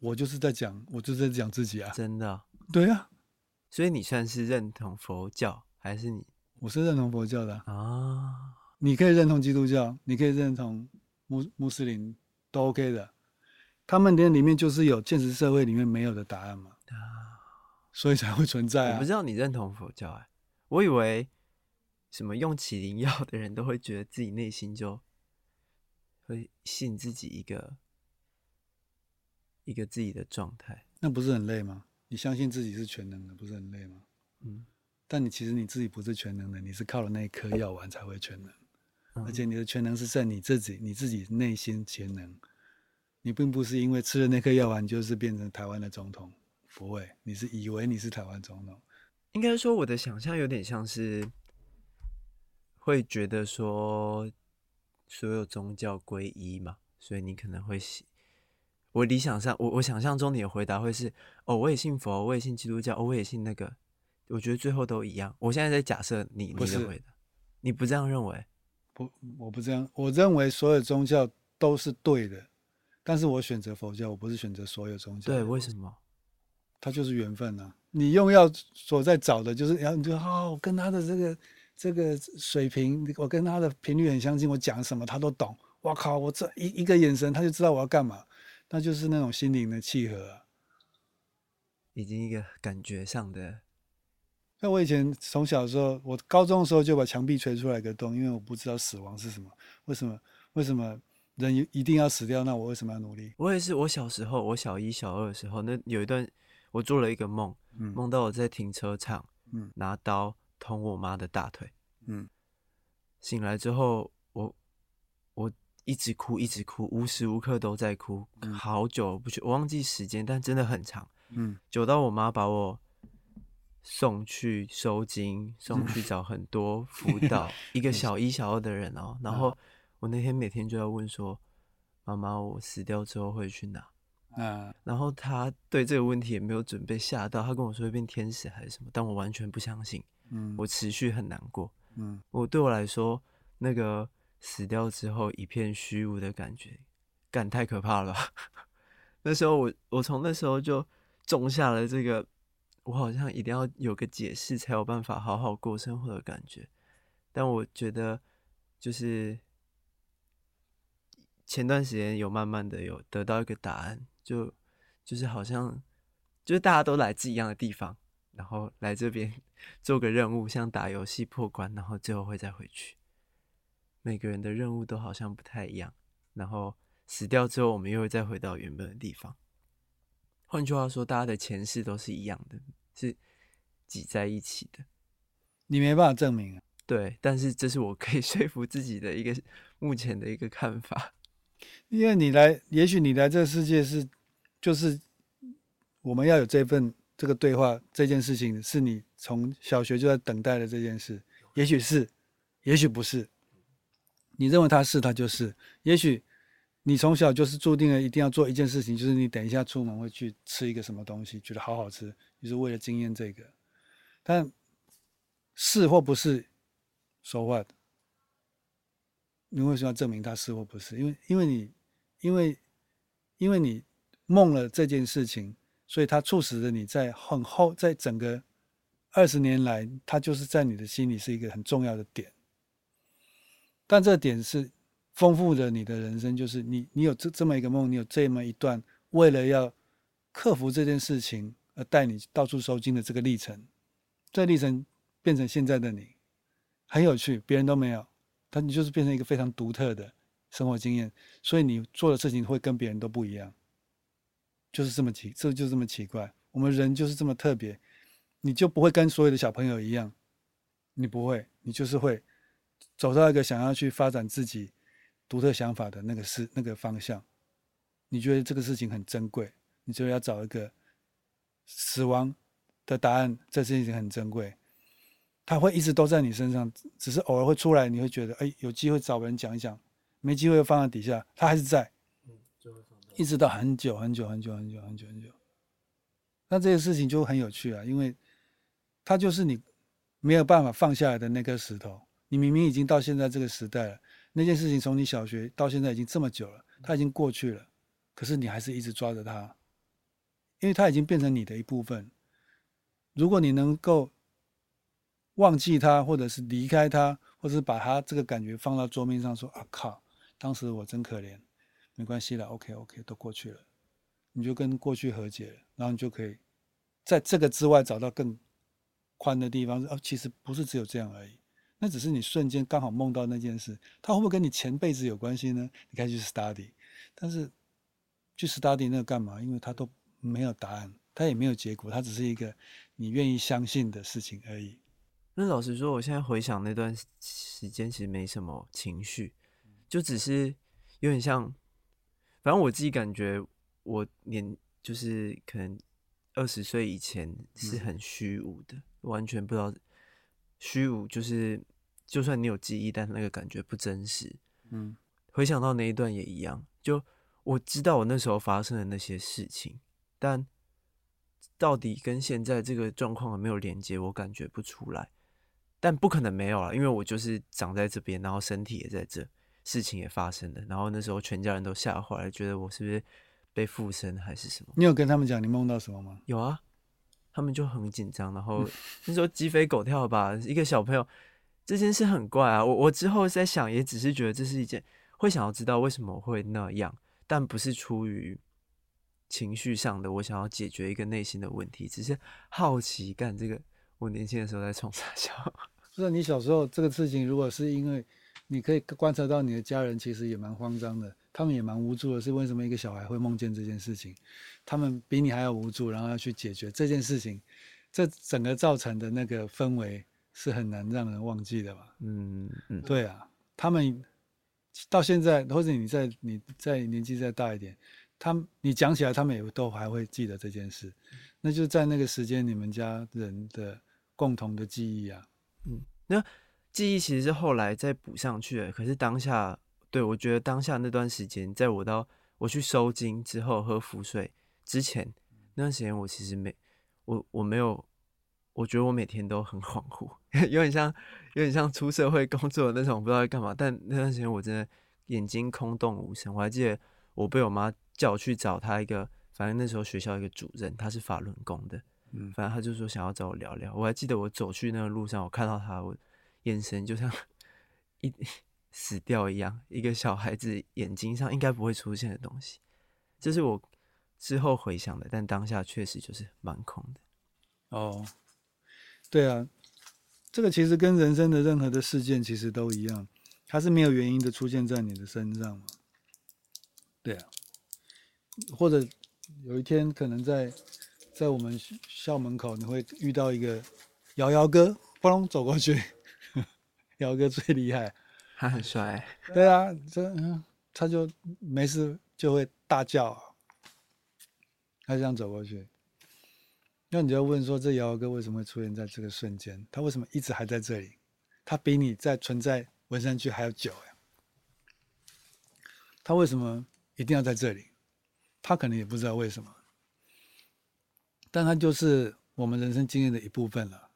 我就是在讲，我就是在讲自己啊。真的？对啊。所以你算是认同佛教，还是你？我是认同佛教的啊，你可以认同基督教，你可以认同穆穆斯林，都 OK 的。他们连里面就是有现实社会里面没有的答案嘛，所以才会存在啊。我不知道你认同佛教哎，我以为什么用起灵药的人都会觉得自己内心就会信自己一个一个自己的状态，那不是很累吗？你相信自己是全能的，不是很累吗？嗯。但你其实你自己不是全能的，你是靠了那一颗药丸才会全能，嗯、而且你的全能是在你自己你自己内心潜能，你并不是因为吃了那颗药丸就是变成台湾的总统，不会，你是以为你是台湾总统，应该说我的想象有点像是会觉得说所有宗教归一嘛，所以你可能会信。我理想上，我我想象中你的回答会是：哦，我也信佛，我也信基督教，哦，我也信那个。我觉得最后都一样。我现在在假设你你的回答，你不这样认为？不，我不这样。我认为所有宗教都是对的，但是我选择佛教，我不是选择所有宗教。对，为什么？它就是缘分啊！你用药所在找的就是，然后你就哦，我跟他的这个这个水平，我跟他的频率很相近，我讲什么他都懂。我靠，我这一一个眼神他就知道我要干嘛。那就是那种心灵的契合啊，已经一个感觉上的。那我以前从小的时候，我高中的时候就把墙壁锤出来一个洞，因为我不知道死亡是什么。为什么？为什么人一定要死掉？那我为什么要努力？我也是，我小时候，我小一、小二的时候，那有一段我做了一个梦，嗯，梦到我在停车场，嗯，拿刀捅我妈的大腿，嗯，醒来之后，我我。一直哭，一直哭，无时无刻都在哭，嗯、好久不去，我忘记时间，但真的很长，嗯，久到我妈把我送去收金，送去找很多 <laughs> 辅导，嗯、一个小一、小二的人哦，然后我那天每天就要问说，妈妈，我死掉之后会去哪？嗯，然后他对这个问题也没有准备，吓到他跟我说会变天使还是什么，但我完全不相信，嗯，我持续很难过，嗯，我对我来说那个。死掉之后一片虚无的感觉，感太可怕了吧。<laughs> 那时候我我从那时候就种下了这个，我好像一定要有个解释才有办法好好过生活的感觉。但我觉得就是前段时间有慢慢的有得到一个答案，就就是好像就是大家都来自一样的地方，然后来这边 <laughs> 做个任务，像打游戏破关，然后最后会再回去。每个人的任务都好像不太一样，然后死掉之后，我们又会再回到原本的地方。换句话说，大家的前世都是一样的，是挤在一起的。你没办法证明啊。对，但是这是我可以 <laughs> 说服自己的一个目前的一个看法。因为你来，也许你来这个世界是，就是我们要有这份这个对话，这件事情是你从小学就在等待的这件事，也许是，也许不是。你认为他是，他就是。也许你从小就是注定了一定要做一件事情，就是你等一下出门会去吃一个什么东西，觉得好好吃，就是为了经验这个。但是或不是，so what？你为什么要证明他是或不是？因为因为你因为因为你梦了这件事情，所以它促使着你在很后，在整个二十年来，它就是在你的心里是一个很重要的点。但这点是丰富着你的人生，就是你，你有这这么一个梦，你有这么一段为了要克服这件事情而带你到处收惊的这个历程，这历程变成现在的你，很有趣，别人都没有，但你就是变成一个非常独特的生活经验，所以你做的事情会跟别人都不一样，就是这么奇，这就这么奇怪，我们人就是这么特别，你就不会跟所有的小朋友一样，你不会，你就是会。走到一个想要去发展自己独特想法的那个事、那个方向，你觉得这个事情很珍贵，你就要找一个死亡的答案，这事情很珍贵，它会一直都在你身上，只是偶尔会出来，你会觉得哎，有机会找人讲一讲，没机会放在底下，它还是在，一直到很久很久很久很久很久很久，那这个事情就很有趣啊，因为它就是你没有办法放下来的那颗石头。你明明已经到现在这个时代了，那件事情从你小学到现在已经这么久了，它已经过去了，可是你还是一直抓着它，因为它已经变成你的一部分。如果你能够忘记它，或者是离开它，或者是把它这个感觉放到桌面上说：“啊靠，当时我真可怜，没关系了，OK OK，都过去了。”你就跟过去和解了，然后你就可以在这个之外找到更宽的地方。哦，其实不是只有这样而已。那只是你瞬间刚好梦到那件事，它会不会跟你前辈子有关系呢？你可以去 study，但是去 study 那个干嘛？因为它都没有答案，它也没有结果，它只是一个你愿意相信的事情而已。那老实说，我现在回想那段时间，其实没什么情绪，就只是有点像，反正我自己感觉，我年就是可能二十岁以前是很虚无的。嗯完全不知道虚无，就是就算你有记忆，但那个感觉不真实。嗯，回想到那一段也一样，就我知道我那时候发生的那些事情，但到底跟现在这个状况有没有连接，我感觉不出来。但不可能没有了，因为我就是长在这边，然后身体也在这，事情也发生了，然后那时候全家人都吓坏了，觉得我是不是被附身还是什么？你有跟他们讲你梦到什么吗？有啊，他们就很紧张，然后 <laughs> 那时候鸡飞狗跳吧，一个小朋友，这件事很怪啊。我我之后在想，也只是觉得这是一件会想要知道为什么会那样，但不是出于情绪上的，我想要解决一个内心的问题，只是好奇干这个。我年轻的时候在冲傻笑？<laughs> 不是你小时候这个事情，如果是因为你可以观察到你的家人其实也蛮慌张的，他们也蛮无助的。是为什么一个小孩会梦见这件事情？他们比你还要无助，然后要去解决这件事情，这整个造成的那个氛围是很难让人忘记的吧？嗯嗯，对啊，他们到现在，或者你在你在年纪再大一点，他们你讲起来，他们也都还会记得这件事。那就在那个时间，你们家人的。共同的记忆啊，嗯，那记忆其实是后来再补上去的。可是当下，对，我觉得当下那段时间，在我到我去收精之后喝浮水之前那段时间，我其实没我我没有，我觉得我每天都很恍惚，<laughs> 有点像有点像出社会工作的那种，不知道在干嘛。但那段时间我真的眼睛空洞无神。我还记得我被我妈叫去找她一个，反正那时候学校一个主任，他是法轮功的。嗯，反正他就说想要找我聊聊。我还记得我走去那个路上，我看到他，我眼神就像 <laughs> 一死掉一样，一个小孩子眼睛上应该不会出现的东西。这是我之后回想的，但当下确实就是蛮空的。哦，对啊，这个其实跟人生的任何的事件其实都一样，它是没有原因的出现在你的身上嘛。对啊，或者有一天可能在。在我们校门口，你会遇到一个瑶瑶哥，<laughs> 扑通走过去。瑶哥最厉害，<laughs> 他很帅。对啊，这他就没事就会大叫，他这样走过去。那你就要问说，这瑶瑶哥为什么会出现在这个瞬间？他为什么一直还在这里？他比你在存在文山区还要久呀？他为什么一定要在这里？他可能也不知道为什么。但他就是我们人生经验的一部分了。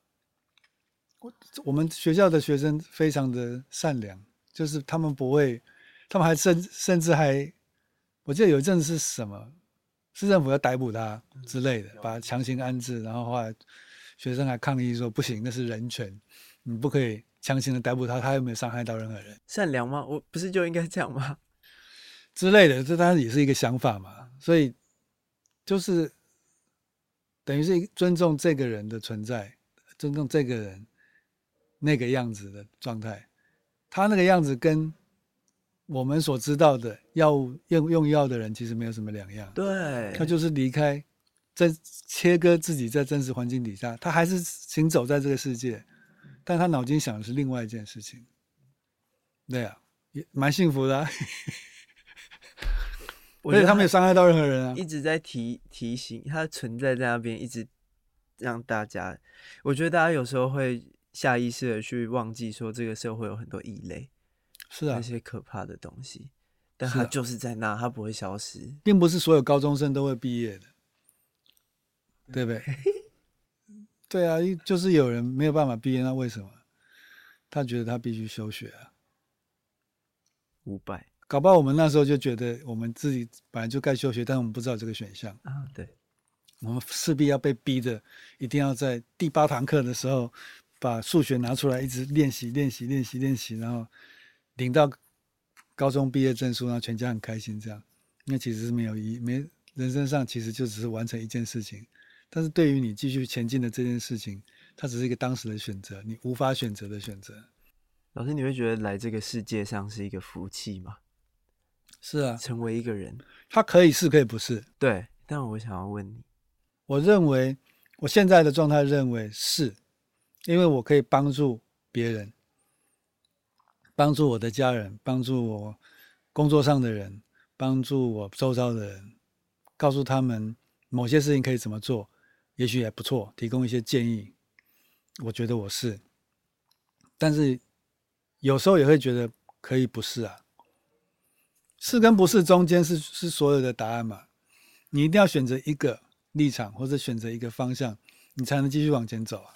我我们学校的学生非常的善良，就是他们不会，他们还甚甚至还，我记得有一阵是什么，市政府要逮捕他之类的，把他强行安置，然后后来学生还抗议说不行，那是人权，你不可以强行的逮捕他，他又没有伤害到任何人。善良吗？我不是就应该这样吗？<laughs> 之类的，这当然也是一个想法嘛。所以就是。等于是尊重这个人的存在，尊重这个人那个样子的状态。他那个样子跟我们所知道的药物用用药的人其实没有什么两样。对，他就是离开，在切割自己在真实环境底下，他还是行走在这个世界，但他脑筋想的是另外一件事情。对啊，也蛮幸福的啊。<laughs> 而且他没有伤害到任何人啊！一直在提提醒他存在在那边，一直让大家。我觉得大家有时候会下意识的去忘记说，这个社会有很多异类，是啊，那些可怕的东西。但它就是在那，它不会消失，并不是所有高中生都会毕业的，对不对？<laughs> 对啊，就是有人没有办法毕业，那为什么？他觉得他必须休学啊。五百。搞不好我们那时候就觉得我们自己本来就该休学，但是我们不知道这个选项啊。对，我们势必要被逼着，一定要在第八堂课的时候把数学拿出来，一直练习、练习、练习、练习，然后领到高中毕业证书，然后全家很开心。这样，那其实是没有意义，没人生上其实就只是完成一件事情，但是对于你继续前进的这件事情，它只是一个当时的选择，你无法选择的选择。老师，你会觉得来这个世界上是一个福气吗？是啊，成为一个人，他可以是，可以不是。对，但我想要问你，我认为我现在的状态认为是，因为我可以帮助别人，帮助我的家人，帮助我工作上的人，帮助我周遭的人，告诉他们某些事情可以怎么做，也许也不错，提供一些建议。我觉得我是，但是有时候也会觉得可以不是啊。是跟不是中间是是所有的答案嘛？你一定要选择一个立场，或者选择一个方向，你才能继续往前走啊。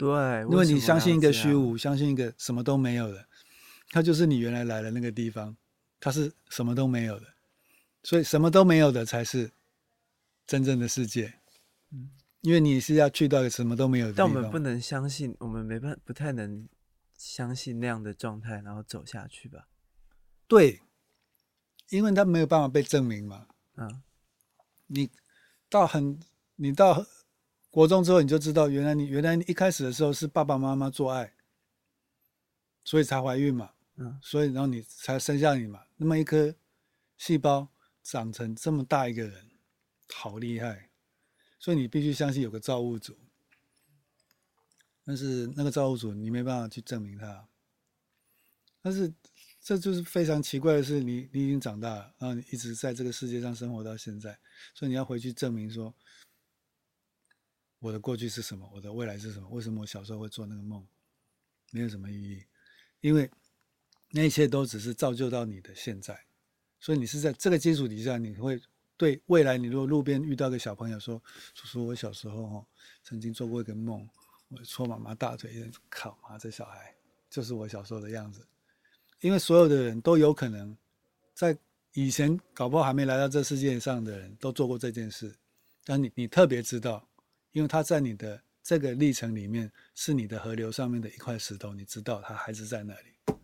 对，因为你相信一个虚无，相信一个什么都没有的，它就是你原来来的那个地方，它是什么都没有的，所以什么都没有的才是真正的世界。嗯，因为你是要去到一个什么都没有的地方，但我们不能相信，我们没办法，不太能相信那样的状态，然后走下去吧？对。因为他没有办法被证明嘛，嗯，你到很，你到国中之后，你就知道，原来你原来你一开始的时候是爸爸妈妈做爱，所以才怀孕嘛，嗯，所以然后你才生下你嘛，那么一颗细胞长成这么大一个人，好厉害，所以你必须相信有个造物主，但是那个造物主你没办法去证明他，但是。这就是非常奇怪的是，你你已经长大了，然后你一直在这个世界上生活到现在，所以你要回去证明说，我的过去是什么，我的未来是什么？为什么我小时候会做那个梦？没有什么意义，因为那一切都只是造就到你的现在，所以你是在这个基础底下，你会对未来，你如果路边遇到个小朋友说：“叔叔，我小时候哦，曾经做过一个梦，我戳妈妈大腿，靠妈，这小孩就是我小时候的样子。”因为所有的人都有可能，在以前搞不好还没来到这世界上的人都做过这件事，但你你特别知道，因为它在你的这个历程里面是你的河流上面的一块石头，你知道它还是在那里，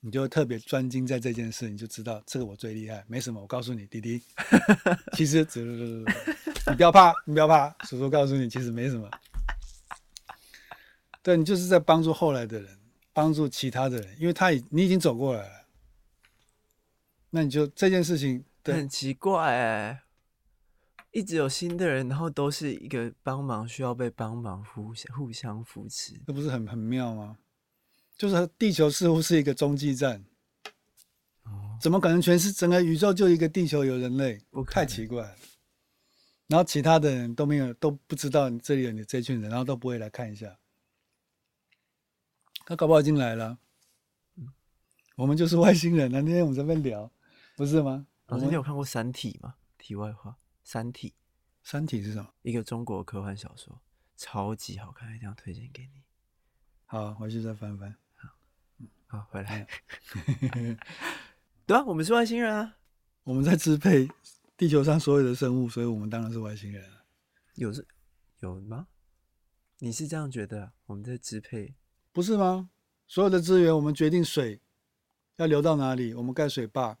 你就特别专精在这件事，你就知道这个我最厉害，没什么。我告诉你，弟弟，<laughs> 其实只你不要怕，你不要怕，叔叔告诉你，其实没什么。对，你就是在帮助后来的人。帮助其他的人，因为他已你已经走过来了，那你就这件事情很奇怪哎，一直有新的人，然后都是一个帮忙需要被帮忙，互相互相扶持，这不是很很妙吗？就是地球似乎是一个中继站，哦，怎么可能全是整个宇宙就一个地球有人类？太奇怪了。然后其他的人都没有都不知道你这里有你这群人，然后都不会来看一下。他搞不好已经来了，嗯，我们就是外星人啊！那天我们在那边聊，不是吗？老师，你有看过《三体》吗？题外话，《三体》《三体》是什么？一个中国科幻小说，超级好看，一定要推荐给你。好，回去再翻翻。好，好，回来。<laughs> <laughs> 对啊，我们是外星人啊！我们在支配地球上所有的生物，所以我们当然是外星人啊。有是？有吗？你是这样觉得？我们在支配？不是吗？所有的资源，我们决定水要流到哪里，我们盖水坝，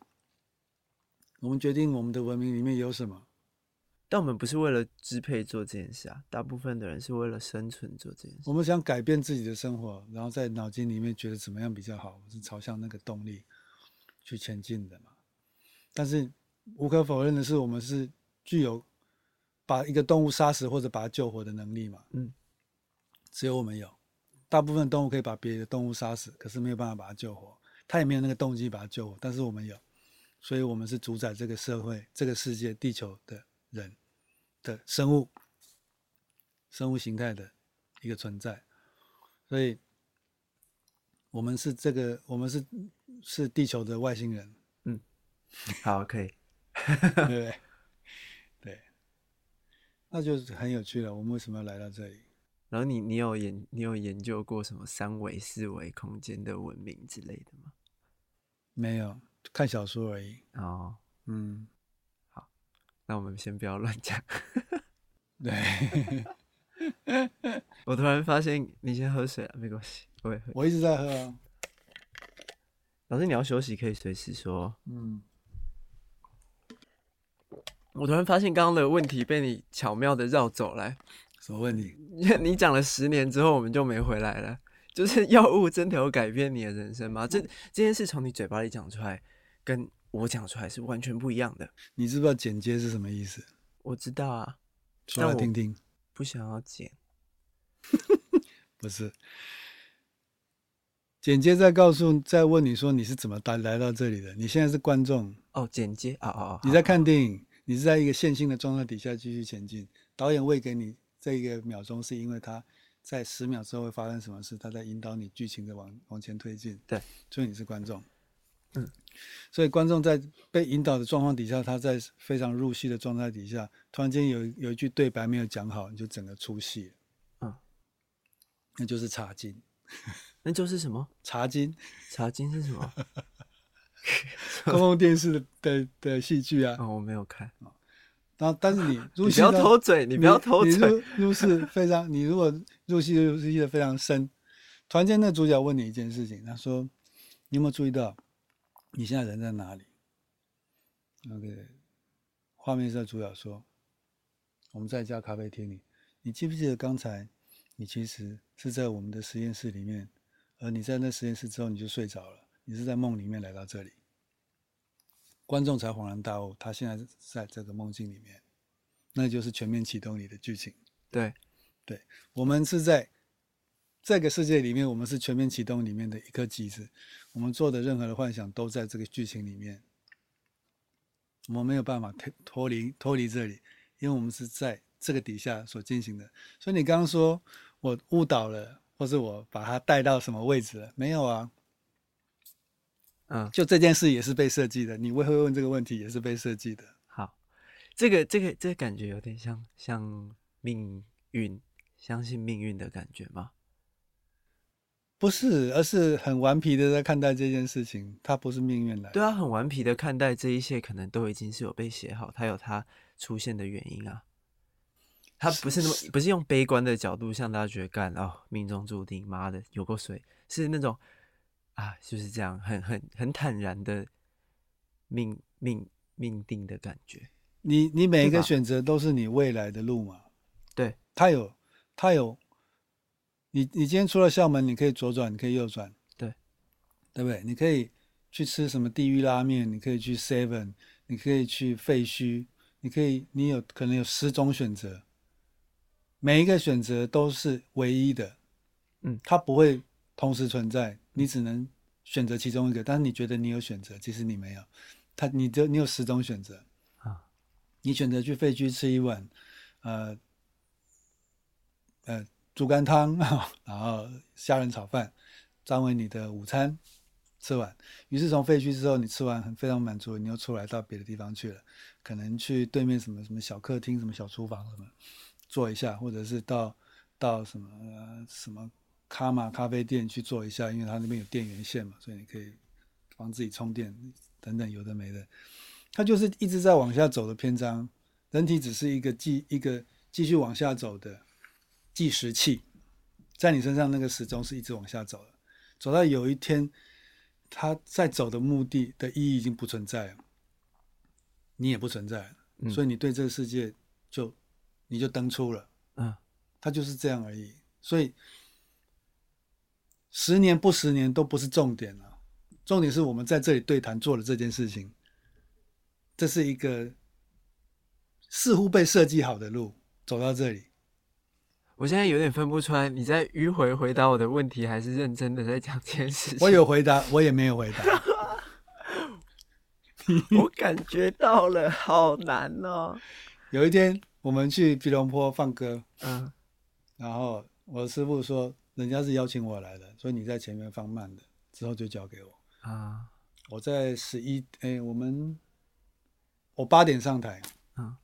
我们决定我们的文明里面有什么。但我们不是为了支配做这件事啊，大部分的人是为了生存做这件事。我们想改变自己的生活，然后在脑筋里面觉得怎么样比较好，是朝向那个动力去前进的嘛。但是无可否认的是，我们是具有把一个动物杀死或者把它救活的能力嘛。嗯，只有我们有。大部分动物可以把别的动物杀死，可是没有办法把它救活。它也没有那个动机把它救活，但是我们有，所以我们是主宰这个社会、这个世界、地球的人的生物、生物形态的一个存在。所以，我们是这个，我们是是地球的外星人。嗯，好，可以，<laughs> 对 <laughs> 对？对，那就是很有趣了。我们为什么要来到这里？然后你你有研你有研究过什么三维四维空间的文明之类的吗？没有，看小说而已。哦，嗯，好，那我们先不要乱讲。<laughs> 对，我突然发现你先喝水了，没关系，我也喝。我一直在喝啊。老师，你要休息可以随时说。嗯。我突然发现刚刚的问题被你巧妙的绕走来。什么问题？<laughs> 你讲了十年之后，我们就没回来了。就是药物真的有改变你的人生吗？这这件事从你嘴巴里讲出来，跟我讲出来是完全不一样的。你知不知道剪接是什么意思？我知道啊，说来听听。不想要剪，<laughs> 不是剪接在告诉，在问你说你是怎么来来到这里的？你现在是观众哦，剪接啊啊啊！你在看电影，你是在一个线性的状态底下继续前进，导演喂给你。这一个秒钟是因为他在十秒之后会发生什么事，他在引导你剧情的往往前推进。对，所以你是观众。嗯，所以观众在被引导的状况底下，他在非常入戏的状态底下，突然间有有一句对白没有讲好，你就整个出戏。嗯，那就是茶金。那就是什么？<laughs> 茶金？茶金是什么？<laughs> 公共电视的的的戏剧啊。哦，我没有看。然后，但是你 <laughs> 入戏，你不要偷嘴，你不要偷嘴。入入戏非常，你如果入戏入戏的非常深，突然间那主角问你一件事情，他说：“你有没有注意到？”你现在人在哪里？？OK，画面上主角说：“我们在一家咖啡厅里。你记不记得刚才你其实是在我们的实验室里面，而你在那实验室之后你就睡着了。你是在梦里面来到这里。”观众才恍然大悟，他现在在这个梦境里面，那就是全面启动你的剧情。对，对，我们是在。这个世界里面，我们是全面启动里面的一颗棋子，我们做的任何的幻想都在这个剧情里面，我们没有办法脱脱离脱离这里，因为我们是在这个底下所进行的。所以你刚刚说我误导了，或是我把它带到什么位置了？没有啊，嗯，就这件事也是被设计的，你为何会问这个问题也是被设计的。好，这个这个这个感觉有点像像命运，相信命运的感觉吗？不是，而是很顽皮的在看待这件事情。它不是命运来的。对啊，很顽皮的看待这一切，可能都已经是有被写好，它有它出现的原因啊。他不是那么不是用悲观的角度，向大家觉得干哦，命中注定，妈的有够水，是那种啊，就是这样，很很很坦然的命命命定的感觉。你你每一个选择都是你未来的路嘛？对，他有他有。你你今天出了校门，你可以左转，你可以右转，对，对不对？你可以去吃什么地狱拉面，你可以去 Seven，你可以去废墟，你可以，你有可能有十种选择，每一个选择都是唯一的，嗯，它不会同时存在，你只能选择其中一个。但是你觉得你有选择，其实你没有，它你就你有十种选择啊，你选择去废墟吃一碗，呃，呃。猪肝汤，<laughs> 然后虾仁炒饭，当为你的午餐吃完。于是从废墟之后，你吃完很非常满足，你又出来到别的地方去了，可能去对面什么什么小客厅、什么小厨房什么坐一下，或者是到到什么、什么卡玛咖啡店去坐一下，因为它那边有电源线嘛，所以你可以帮自己充电等等，有的没的。它就是一直在往下走的篇章，人体只是一个继一个继续往下走的。计时器在你身上，那个时钟是一直往下走的，走到有一天，它在走的目的的意义已经不存在了，你也不存在了，嗯、所以你对这个世界就你就登出了，嗯，它就是这样而已。所以十年不十年都不是重点了，重点是我们在这里对谈做了这件事情，这是一个似乎被设计好的路，走到这里。我现在有点分不出来，你在迂回回答我的问题，还是认真的在讲这件事情？我有回答，我也没有回答。<laughs> 我感觉到了，好难哦。有一天，我们去吉隆坡放歌，嗯，然后我师傅说，人家是邀请我来的，所以你在前面放慢的，之后就交给我。啊，我在十一，哎，我们我八点上台，嗯，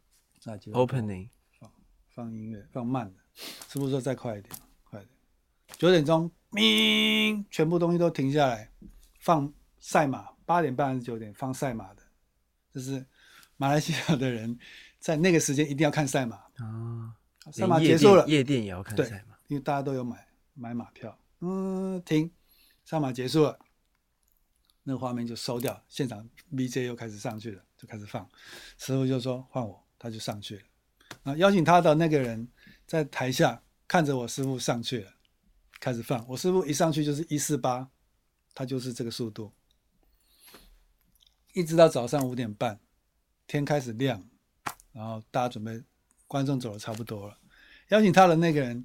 那就 opening 放放音乐，放慢的。师傅说：“再快一点，快一点。九点钟，鸣，全部东西都停下来，放赛马。八点半还是九点放赛马的，就是马来西亚的人在那个时间一定要看赛马啊。赛马结束了，夜店也要看赛马，因为大家都有买买马票。嗯，停，赛马结束了，那个画面就收掉，现场 VJ 又开始上去了，就开始放。师傅就说换我，他就上去了。啊，邀请他的那个人。”在台下看着我师傅上去了，开始放。我师傅一上去就是一四八，他就是这个速度，一直到早上五点半，天开始亮，然后大家准备，观众走的差不多了，邀请他的那个人，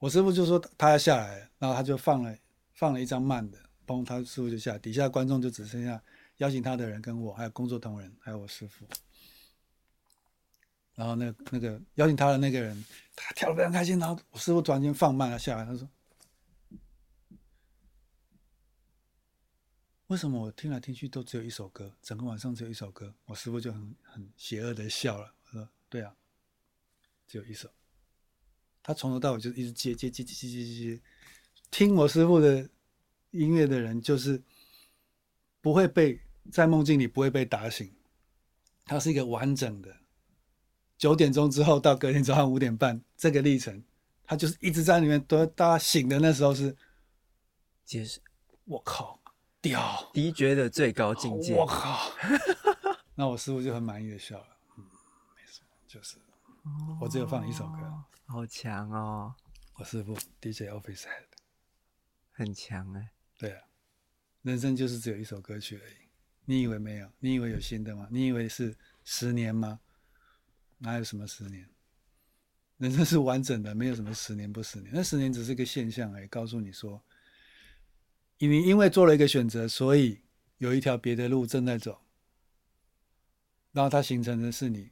我师傅就说他要下来，然后他就放了放了一张慢的，嘣，他师傅就下，底下观众就只剩下邀请他的人跟我，还有工作同仁，还有我师傅。然后那那个邀请他的那个人，他跳得非常开心。然后我师傅突然间放慢了下来，他说：“为什么我听来听去都只有一首歌？整个晚上只有一首歌？”我师傅就很很邪恶的笑了，我说：“对啊，只有一首。”他从头到尾就一直接接接接接接接，听我师傅的音乐的人，就是不会被在梦境里不会被打醒。他是一个完整的九点钟之后到隔天早上五点半这个历程，他就是一直在里面。都大家醒的那时候是，解释。我靠，屌！敌觉的最高境界。我靠！<laughs> 那我师傅就很满意的笑了。嗯，没错，就是我只有放一首歌。哦好强哦！我师傅 DJ Office Head 很强哎。对啊，人生就是只有一首歌曲而已。你以为没有？你以为有新的吗？你以为是十年吗？哪有什么十年？人生是完整的，没有什么十年不十年。那十年只是一个现象而已，告诉你说，你因为做了一个选择，所以有一条别的路正在走，然后它形成的是你，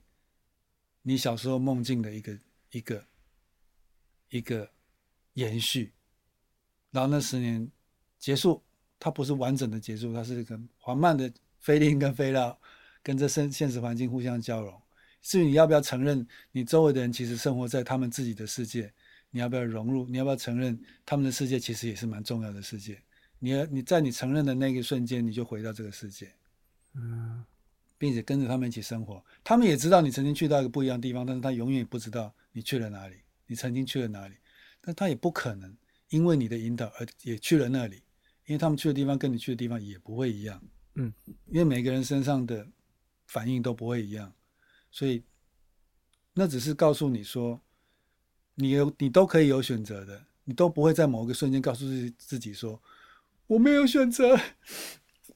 你小时候梦境的一个一个。一个延续，然后那十年结束，它不是完整的结束，它是一个缓慢的飞进跟飞到，跟这现现实环境互相交融。至于你要不要承认，你周围的人其实生活在他们自己的世界，你要不要融入？你要不要承认他们的世界其实也是蛮重要的世界？你要你在你承认的那个瞬间，你就回到这个世界，嗯，并且跟着他们一起生活。他们也知道你曾经去到一个不一样的地方，但是他永远也不知道你去了哪里。你曾经去了哪里？但他也不可能因为你的引导而也去了那里，因为他们去的地方跟你去的地方也不会一样。嗯，因为每个人身上的反应都不会一样，所以那只是告诉你说，你有你都可以有选择的，你都不会在某个瞬间告诉自己自己说我没有选择，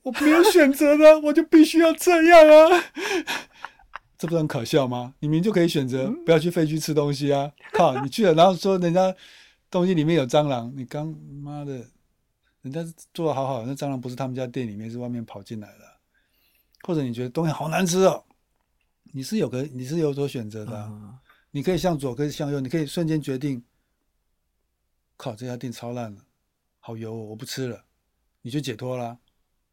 我没有选择的，我就必须要这样啊。<laughs> 这不是很可笑吗？你明明就可以选择不要去废墟吃东西啊！靠，你去了，然后说人家东西里面有蟑螂，你刚妈的，人家做的好好，那蟑螂不是他们家店里面，是外面跑进来的。或者你觉得东西好难吃哦，你是有个你是有所选择的啊，你可以向左，可以向右，你可以瞬间决定。靠，这家店超烂了，好油，哦我不吃了，你就解脱了。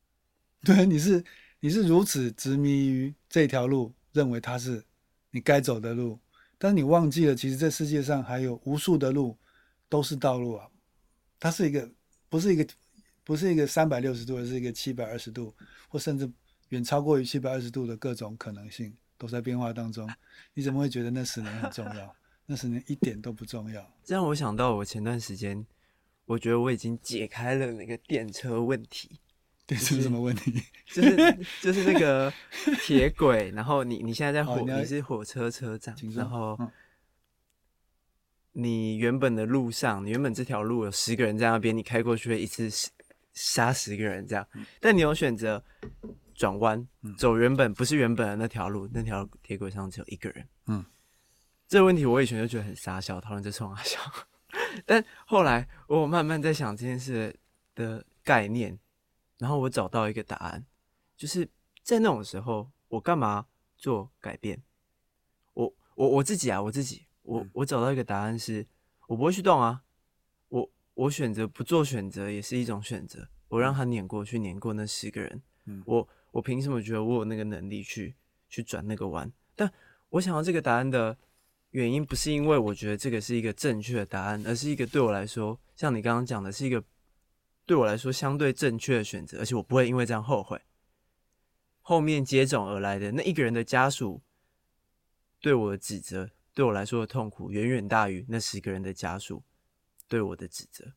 <laughs> 对，你是你是如此执迷于这条路。认为它是你该走的路，但是你忘记了，其实这世界上还有无数的路都是道路啊。它是一个，不是一个，不是一个三百六十度，而是一个七百二十度，或甚至远超过于七百二十度的各种可能性都在变化当中。你怎么会觉得那十年很重要？那十年一点都不重要。这让我想到，我前段时间，我觉得我已经解开了那个电车问题。<laughs> 电车什么问题？就是就是那个铁轨，然后你你现在在火，哦、你，你是火车车长，然后你原本的路上，你原本这条路有十个人在那边，你开过去会一次杀十个人这样，但你有选择转弯走原本不是原本的那条路，那条铁轨上只有一个人。嗯，这个问题我以前就觉得很傻笑，讨论这冲啊笑，<laughs> 但后来我慢慢在想这件事的概念。然后我找到一个答案，就是在那种时候，我干嘛做改变？我我我自己啊，我自己，我我找到一个答案是，我不会去动啊。我我选择不做选择也是一种选择。我让他碾过去，碾过那十个人。嗯，我我凭什么觉得我有那个能力去去转那个弯？但我想要这个答案的原因，不是因为我觉得这个是一个正确的答案，而是一个对我来说，像你刚刚讲的是一个。对我来说，相对正确的选择，而且我不会因为这样后悔。后面接踵而来的那一个人的家属对我的指责，对我来说的痛苦，远远大于那十个人的家属对我的指责。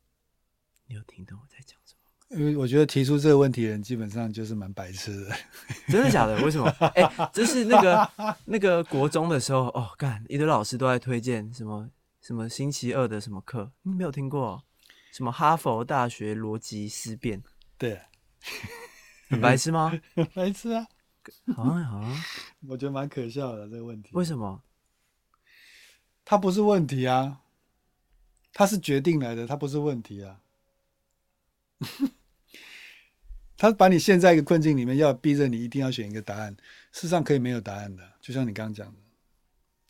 你有听懂我在讲什么？因为我觉得提出这个问题的人基本上就是蛮白痴的。<laughs> 真的假的？为什么？哎、欸，这是那个那个国中的时候哦，干一堆老师都在推荐什么什么星期二的什么课，你没有听过？什么哈佛大学逻辑思辨？对，<laughs> 很白痴吗？<laughs> 白痴啊！好啊好啊，我觉得蛮可笑的这个问题。为什么？它不是问题啊，它是决定来的，它不是问题啊。他把你陷在一个困境里面，要逼着你一定要选一个答案。事实上可以没有答案的，就像你刚刚讲的。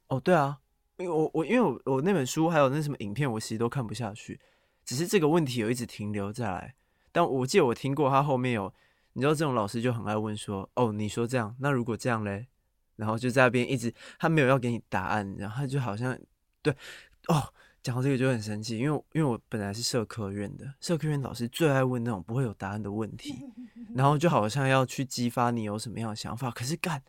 哦，对啊，因为我我因为我我那本书还有那什么影片，我其实都看不下去，只是这个问题有一直停留在来。但我记得我听过他后面有，你知道这种老师就很爱问说，哦，你说这样，那如果这样嘞？然后就在那边一直，他没有要给你答案，然后他就好像对，哦，讲到这个就很生气，因为因为我本来是社科院的，社科院老师最爱问那种不会有答案的问题，<laughs> 然后就好像要去激发你有什么样的想法，可是干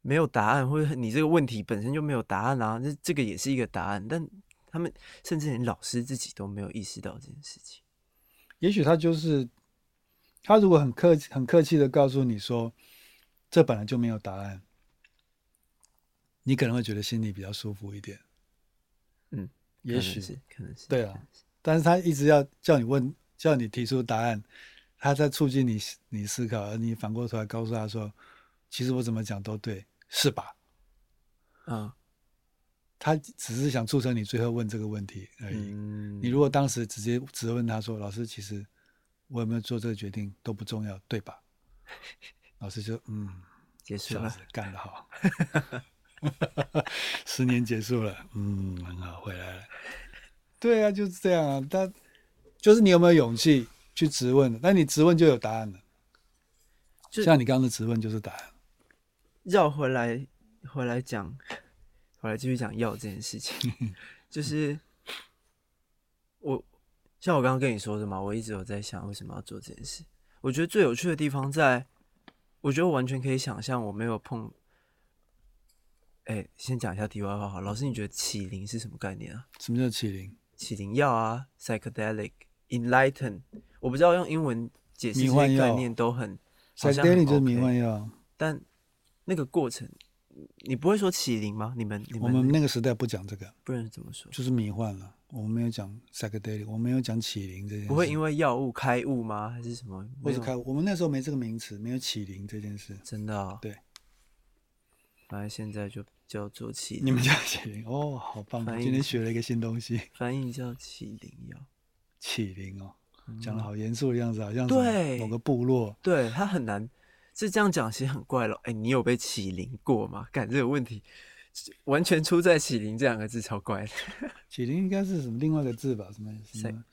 没有答案，或者你这个问题本身就没有答案啊，这这个也是一个答案，但他们甚至连老师自己都没有意识到这件事情。也许他就是他如果很客气、很客气的告诉你说，这本来就没有答案。你可能会觉得心里比较舒服一点，嗯，也许是，可能是，对啊。但是他一直要叫你问，叫你提出答案，他在促进你你思考，而你反过头来告诉他说，其实我怎么讲都对，是吧？嗯，他只是想促成你最后问这个问题而已。嗯，你如果当时直接直问他说，老师，其实我有没有做这个决定都不重要，对吧？<laughs> 老师就嗯，结束了，干得好。<laughs> <laughs> 十年结束了，嗯，很好，回来了。对啊，就是这样啊。但就是你有没有勇气去质问？那你质问就有答案了。就像你刚刚的质问就是答案。绕回来，回来讲，回来继续讲药这件事情。<laughs> 就是我像我刚刚跟你说的嘛，我一直有在想为什么要做这件事。我觉得最有趣的地方在，我觉得我完全可以想象我没有碰。哎、欸，先讲一下题外话好。老师，你觉得启灵是什么概念啊？什么叫启灵？启灵药啊，psychedelic enlighten，我不知道用英文解释这些概念都很，psychedelic、就是迷幻药。但那个过程，你不会说启灵吗？你们，你们我们那个时代不讲这个，不然怎么说？就是迷幻了。我们没有讲 psychedelic，我们没有讲启灵这件事。不会因为药物开悟吗？还是什么？或是开悟？我们那时候没这个名词，没有启灵这件事。真的、哦？对。反正现在就。叫做启灵，你们叫启灵哦，好棒！今天学了一个新东西，<laughs> 翻译叫启灵药。启灵哦，讲的好严肃的样子，好像对某个部落。对，对他很难，是这样讲，其实很怪了。哎，你有被启灵过吗？感这个问题，完全出在“启灵”这两个字，超怪的。启灵应该是什么另外一个字吧？什么什么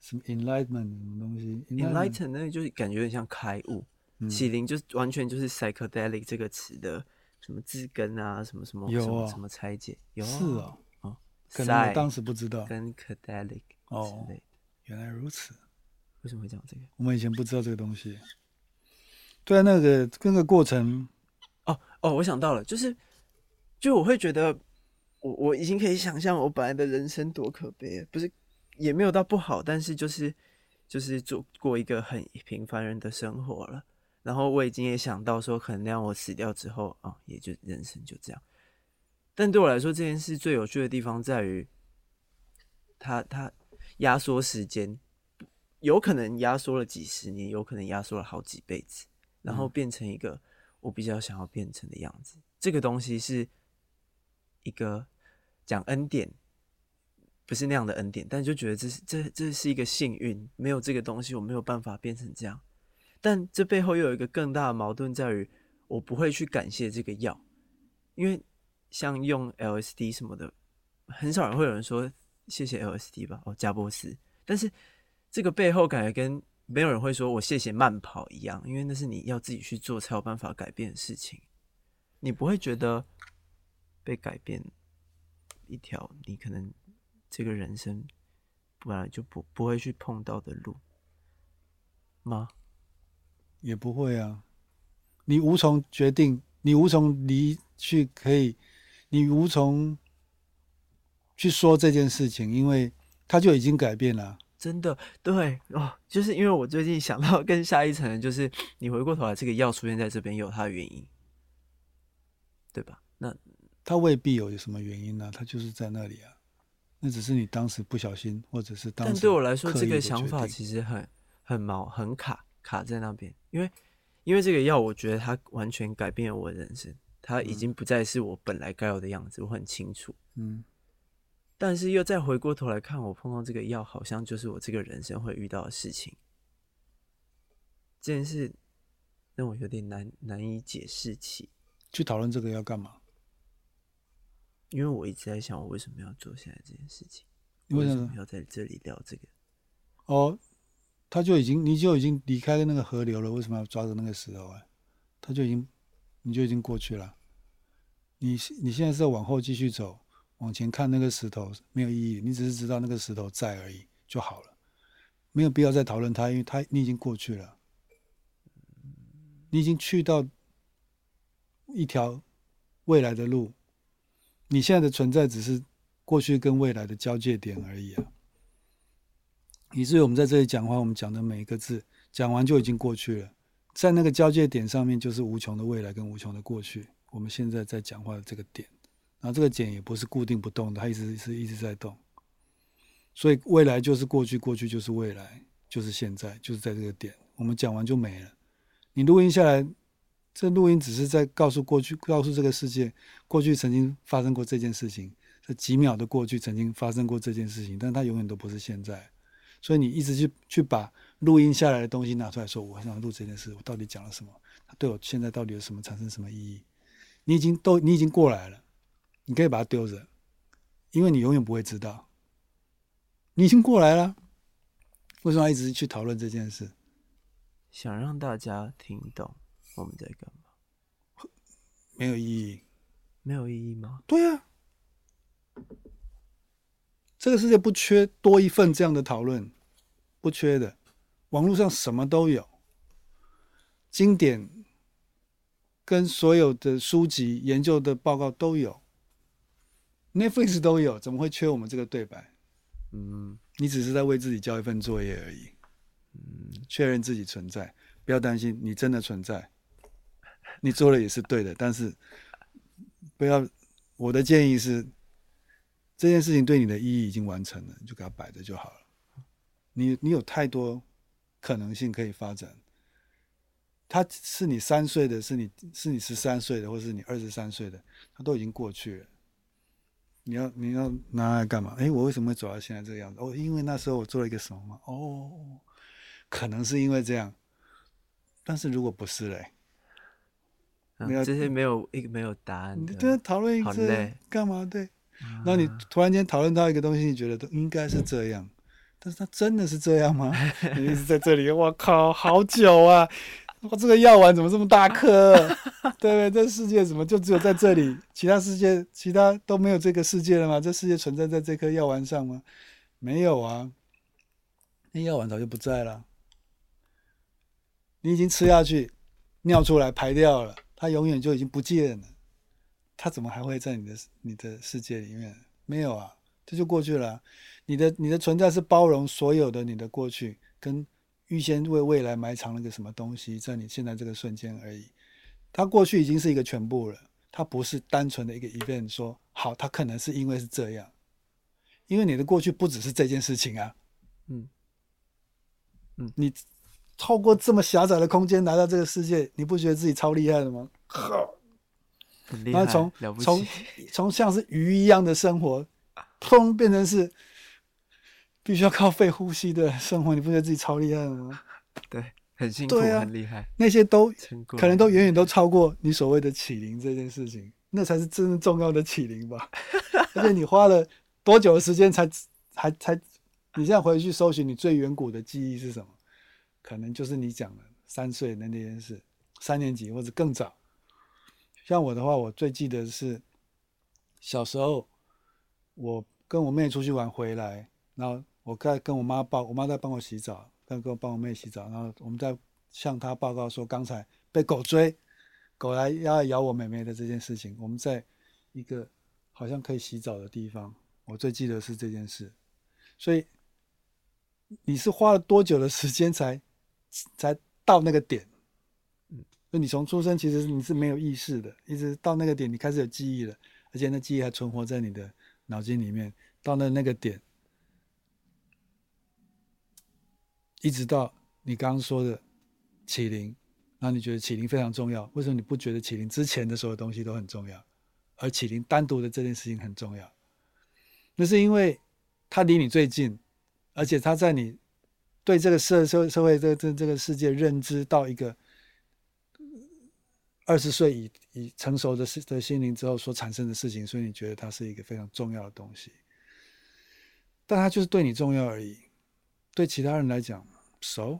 什么 enlightenment 什么东西？enlighten 那就是感觉有点像开悟，启灵就是完全就是 psychedelic 这个词的。什么字根啊，什么什么，什么什么拆解，有是哦，哦，可能我当时不知道。跟 cadelic 哦，原来如此，为什么会讲这个？我们以前不知道这个东西。对啊，那个那个过程，哦哦，我想到了，就是，就我会觉得，我我已经可以想象我本来的人生多可悲，不是，也没有到不好，但是就是就是做过一个很平凡人的生活了。然后我已经也想到说，可能让我死掉之后啊、哦，也就人生就这样。但对我来说，这件事最有趣的地方在于，它它压缩时间，有可能压缩了几十年，有可能压缩了好几辈子，然后变成一个我比较想要变成的样子。嗯、这个东西是一个讲恩典，不是那样的恩典，但就觉得这是这这是一个幸运，没有这个东西，我没有办法变成这样。但这背后又有一个更大的矛盾，在于我不会去感谢这个药，因为像用 LSD 什么的，很少人会有人说谢谢 LSD 吧，哦，加波斯。但是这个背后感觉跟没有人会说我谢谢慢跑一样，因为那是你要自己去做才有办法改变的事情。你不会觉得被改变一条你可能这个人生本来就不不会去碰到的路吗？也不会啊，你无从决定，你无从离去，可以，你无从去说这件事情，因为它就已经改变了。真的，对哦，就是因为我最近想到更下一层，就是你回过头来，这个药出现在这边有它的原因，对吧？那它未必有什么原因呢、啊，它就是在那里啊，那只是你当时不小心，或者是当时。但对我来说，这个想法其实很很毛，很卡。卡在那边，因为因为这个药，我觉得它完全改变了我的人生，它已经不再是我本来该有的样子，我很清楚。嗯，但是又再回过头来看，我碰到这个药，好像就是我这个人生会遇到的事情。这件事让我有点难难以解释起。去讨论这个要干嘛？因为我一直在想，我为什么要做现在这件事情？为什么，为什么要在这里聊这个？哦，他就已经，你就已经离开了那个河流了，为什么要抓着那个石头啊？他就已经，你就已经过去了。你你现在是要往后继续走，往前看那个石头没有意义，你只是知道那个石头在而已就好了，没有必要再讨论它，因为它你已经过去了，你已经去到一条未来的路。你现在的存在只是过去跟未来的交界点而已啊！以至于我们在这里讲话，我们讲的每一个字讲完就已经过去了，在那个交界点上面就是无穷的未来跟无穷的过去。我们现在在讲话的这个点，然后这个点也不是固定不动的，它一直是一直在动。所以未来就是过去，过去就是未来，就是现在，就是在这个点。我们讲完就没了。你录音下来。这录音只是在告诉过去，告诉这个世界，过去曾经发生过这件事情，这几秒的过去曾经发生过这件事情，但它永远都不是现在。所以你一直去去把录音下来的东西拿出来说，我很想录这件事，我到底讲了什么？它对我现在到底有什么产生什么意义？你已经都你已经过来了，你可以把它丢着，因为你永远不会知道。你已经过来了，为什么要一直去讨论这件事？想让大家听懂。我们在干嘛？没有意义，没有意义吗？对啊，这个世界不缺多一份这样的讨论，不缺的。网络上什么都有，经典跟所有的书籍、研究的报告都有，Netflix 都有，怎么会缺我们这个对白？嗯，你只是在为自己交一份作业而已。嗯，确认自己存在，不要担心，你真的存在。你做了也是对的，但是不要。我的建议是，这件事情对你的意义已经完成了，你就给它摆着就好了。你你有太多可能性可以发展。他是你三岁的，是你是你十三岁的，或是你二十三岁的，他都已经过去了。你要你要拿来干嘛？哎，我为什么会走到现在这个样子？哦，因为那时候我做了一个什么吗？哦，可能是因为这样。但是如果不是嘞？没有、嗯、这些没有一个没有答案。你在讨论一个干嘛？对，然后你突然间讨论到一个东西，你觉得都应该是这样，但是它真的是这样吗？<laughs> 你一直在这里，我靠，好久啊！我这个药丸怎么这么大颗？<laughs> 对不对？这世界怎么就只有在这里？其他世界其他都没有这个世界了吗？这世界存在在这颗药丸上吗？没有啊，那药丸早就不在了。你已经吃下去，尿出来排掉了。它永远就已经不见了，它怎么还会在你的你的世界里面？没有啊，这就过去了啊。你的你的存在是包容所有的你的过去，跟预先为未来埋藏了个什么东西，在你现在这个瞬间而已。它过去已经是一个全部了，它不是单纯的一个 event。说好，它可能是因为是这样，因为你的过去不只是这件事情啊。嗯嗯，你。透过这么狭窄的空间来到这个世界，你不觉得自己超厉害的吗？很厉害，从从从像是鱼一样的生活，通变成是必须要靠肺呼吸的生活，你不觉得自己超厉害的吗？<laughs> 对，很辛苦，啊、很厉害。那些都可能都远远都超过你所谓的起灵这件事情，那才是真正重要的起灵吧。<laughs> 而且你花了多久的时间才才才？你现在回去搜寻，你最远古的记忆是什么？可能就是你讲的三岁的那件事，三年级或者更早。像我的话，我最记得是小时候，我跟我妹出去玩回来，然后我在跟我妈报，我妈在帮我洗澡，在跟我帮我妹洗澡，然后我们在向她报告说刚才被狗追，狗来要咬我妹妹的这件事情。我们在一个好像可以洗澡的地方，我最记得是这件事。所以你是花了多久的时间才？才到那个点，就你从出生其实你是没有意识的，一直到那个点你开始有记忆了，而且那记忆还存活在你的脑筋里面。到了那个点，一直到你刚刚说的启灵，那你觉得启灵非常重要？为什么你不觉得启灵之前的所有东西都很重要，而启灵单独的这件事情很重要？那是因为它离你最近，而且它在你。对这个社社社会这这这个世界认知到一个二十岁以以成熟的的心灵之后所产生的事情，所以你觉得它是一个非常重要的东西，但它就是对你重要而已。对其他人来讲，so，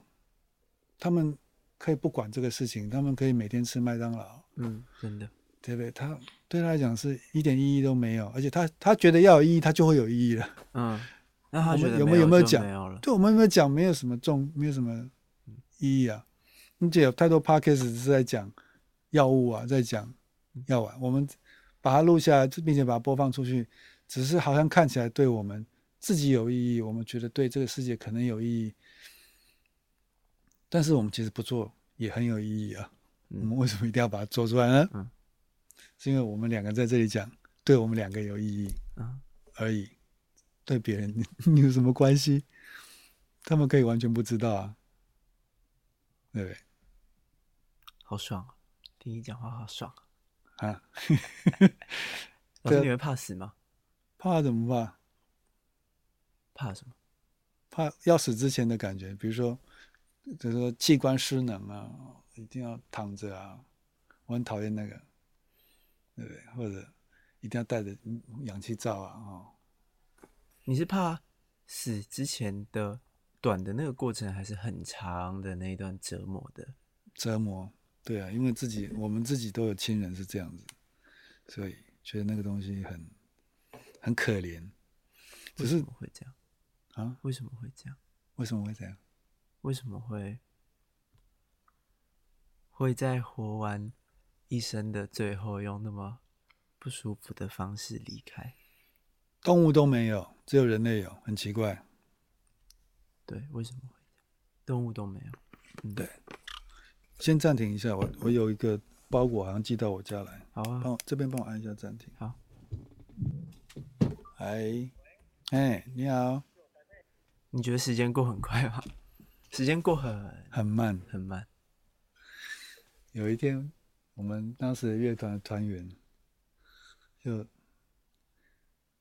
他们可以不管这个事情，他们可以每天吃麦当劳，嗯，真的，对不对？他对他来讲是一点意义都没有，而且他他觉得要有意义，他就会有意义了。嗯，那他觉得有没有有没有讲？对，我们有没有讲？没有什么重，没有什么意义啊。而且有太多 podcast 是在讲。药物啊，在讲药丸，我们把它录下来，并且把它播放出去，只是好像看起来对我们自己有意义，我们觉得对这个世界可能有意义，但是我们其实不做也很有意义啊。嗯、我们为什么一定要把它做出来呢？嗯、是因为我们两个在这里讲，对我们两个有意义而已，对别人你有什么关系？他们可以完全不知道啊，对不对？好爽啊！听你讲话好爽啊！啊 <laughs> 老师，你会怕死吗？怕怎么怕？怕什么？怕要死之前的感觉，比如说，就是说器官失能啊，一定要躺着啊，我很讨厌那个，对不对？或者一定要带着氧气罩啊，哦。你是怕死之前的短的那个过程，还是很长的那一段折磨的折磨？对啊，因为自己我们自己都有亲人是这样子，所以觉得那个东西很很可怜。只是为什么会这样啊？为什么会这样？为什么会这样？为什么会会在活完一生的最后用那么不舒服的方式离开？动物都没有，只有人类有，很奇怪。对，为什么？动物都没有。嗯，对。先暂停一下，我我有一个包裹好像寄到我家来。好啊，帮我这边帮我按一下暂停。好。哎，哎，你好。你觉得时间过很快吗？<laughs> 时间过很很慢，很慢。有一天，我们当时的乐团的团员，就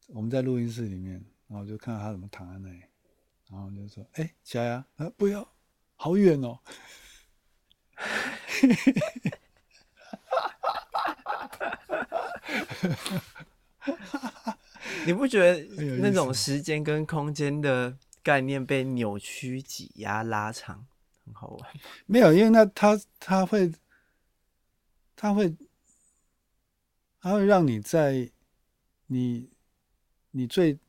我们在录音室里面，然后就看到他怎么躺在那里，然后就说：“哎，起来啊！啊，不要，好远哦。” <laughs> 你不觉得那种时间跟空间的概念被扭曲、挤压、拉长，很好玩？没有，因为那他他会，他会，他会让你在你你最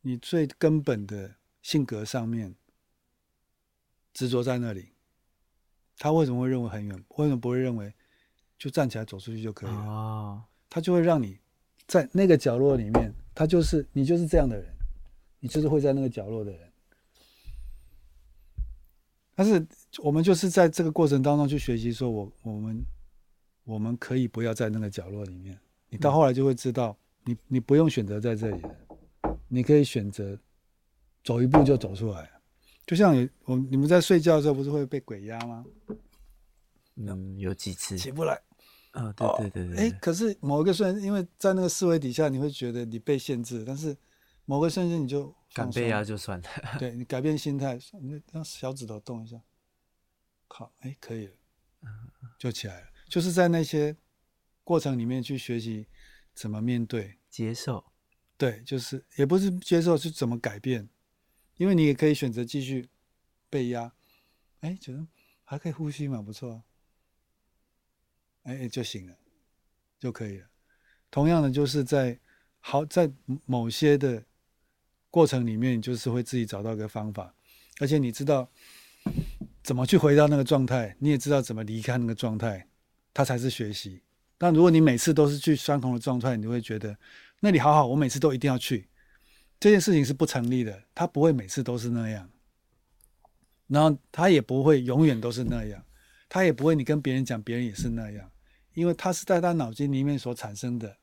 你最根本的性格上面执着在那里。他为什么会认为很远？为什么不会认为就站起来走出去就可以了？哦，他就会让你在那个角落里面，他就是你就是这样的人，你就是会在那个角落的人。但是我们就是在这个过程当中去学习，说我我们我们可以不要在那个角落里面。你到后来就会知道，你你不用选择在这里的，你可以选择走一步就走出来。就像你我你们在睡觉的时候，不是会被鬼压吗？嗯，有几次起不来。啊、哦，对对对对。哎、哦，可是某一个瞬间，因为在那个思维底下，你会觉得你被限制，但是某个瞬间你就敢被压就算了。<laughs> 对，你改变心态，你让小指头动一下，好，哎，可以了，就起来了。就是在那些过程里面去学习怎么面对、接受。对，就是也不是接受，是怎么改变。因为你也可以选择继续被压，哎，觉得还可以呼吸嘛，不错啊，哎，就行了，就可以了。同样的，就是在好在某些的过程里面，你就是会自己找到一个方法，而且你知道怎么去回到那个状态，你也知道怎么离开那个状态，它才是学习。但如果你每次都是去相同的状态，你会觉得那里好好，我每次都一定要去。这件事情是不成立的，他不会每次都是那样，然后他也不会永远都是那样，他也不会你跟别人讲，别人也是那样，因为他是在他脑筋里面所产生的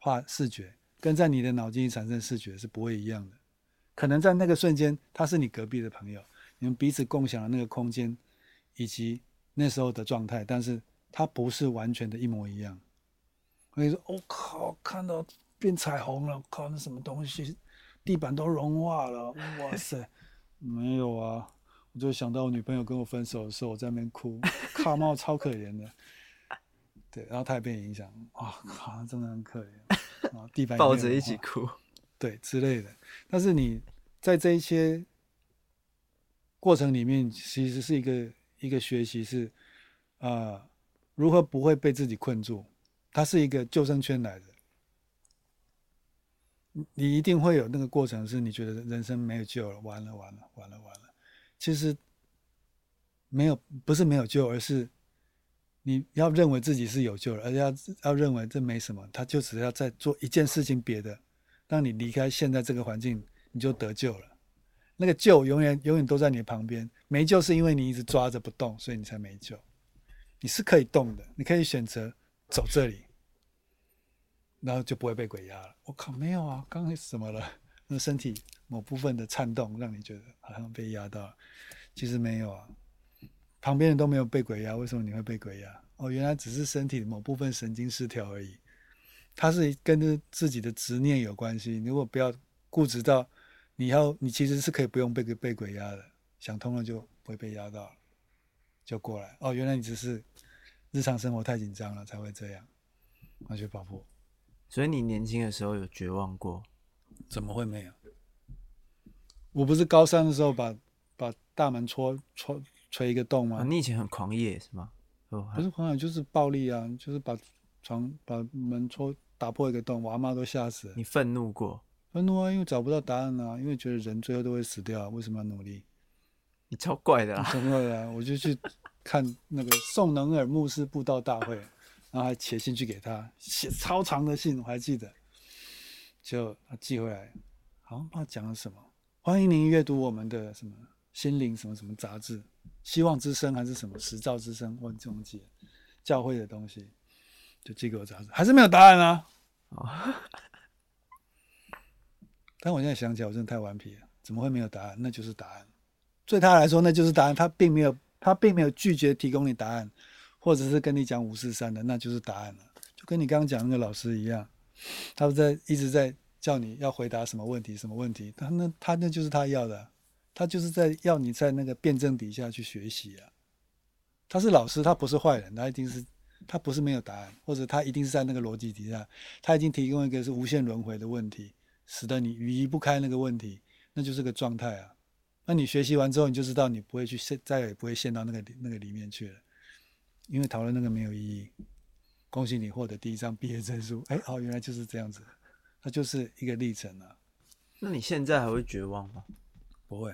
画视觉，跟在你的脑筋里产生视觉是不会一样的。可能在那个瞬间，他是你隔壁的朋友，你们彼此共享了那个空间以及那时候的状态，但是他不是完全的一模一样。我跟你说，我、靠，看到。变彩虹了，靠！那什么东西，地板都融化了，哇塞！没有啊，我就想到我女朋友跟我分手的时候，我在那边哭，卡帽超可怜的。对，然后他也被影响，哇，好像真的很可怜，然后地板抱着一起哭，对之类的。但是你在这一些过程里面，其实是一个一个学习，是啊、呃，如何不会被自己困住。它是一个救生圈来的，你一定会有那个过程，是你觉得人生没有救了，完了完了完了完了。其实没有，不是没有救，而是你要认为自己是有救了，而且要要认为这没什么，他就只要再做一件事情别的，让你离开现在这个环境，你就得救了。那个救永远永远都在你旁边，没救是因为你一直抓着不动，所以你才没救。你是可以动的，你可以选择。走这里，然后就不会被鬼压了。我靠，没有啊，刚才怎么了？那身体某部分的颤动，让你觉得好像被压到了。其实没有啊，旁边人都没有被鬼压，为什么你会被鬼压？哦，原来只是身体某部分神经失调而已。它是跟着自己的执念有关系。如果不要固执到你要，你其实是可以不用被被鬼压的。想通了就不会被压到了，就过来。哦，原来你只是。日常生活太紧张了，才会这样，那就爆破。所以你年轻的时候有绝望过？怎么会没有？我不是高三的时候把把大门戳戳锤一个洞吗？啊，你以前很狂野是吗？不是狂野，就是暴力啊，就是把床把门戳打破一个洞，我阿妈都吓死了。你愤怒过？愤怒啊，因为找不到答案啊，因为觉得人最后都会死掉，为什么要努力？你超怪的啊！超怪的啊！我就去。看那个宋能尔牧师布道大会，然后还写信去给他，写超长的信，我还记得，就他寄回来，好像不知道讲了什么，欢迎您阅读我们的什么心灵什么什么杂志，希望之声还是什么时照之声，忘记忘记了，教会的东西，就寄给我杂志，还是没有答案啊。哦，<laughs> 但我现在想起来，我真的太顽皮了，怎么会没有答案？那就是答案，对他来说那就是答案，他并没有。他并没有拒绝提供你答案，或者是跟你讲五四三的，那就是答案了。就跟你刚刚讲那个老师一样，他在一直在叫你要回答什么问题，什么问题。他那他那就是他要的，他就是在要你在那个辩证底下去学习啊。他是老师，他不是坏人，他一定是他不是没有答案，或者他一定是在那个逻辑底下，他已经提供一个是无限轮回的问题，使得你离不开那个问题，那就是个状态啊。那你学习完之后，你就知道你不会去陷，再也不会陷到那个那个里面去了，因为讨论那个没有意义。恭喜你获得第一张毕业证书，哎，哦，原来就是这样子，它就是一个历程啊。那你现在还会绝望吗？不会。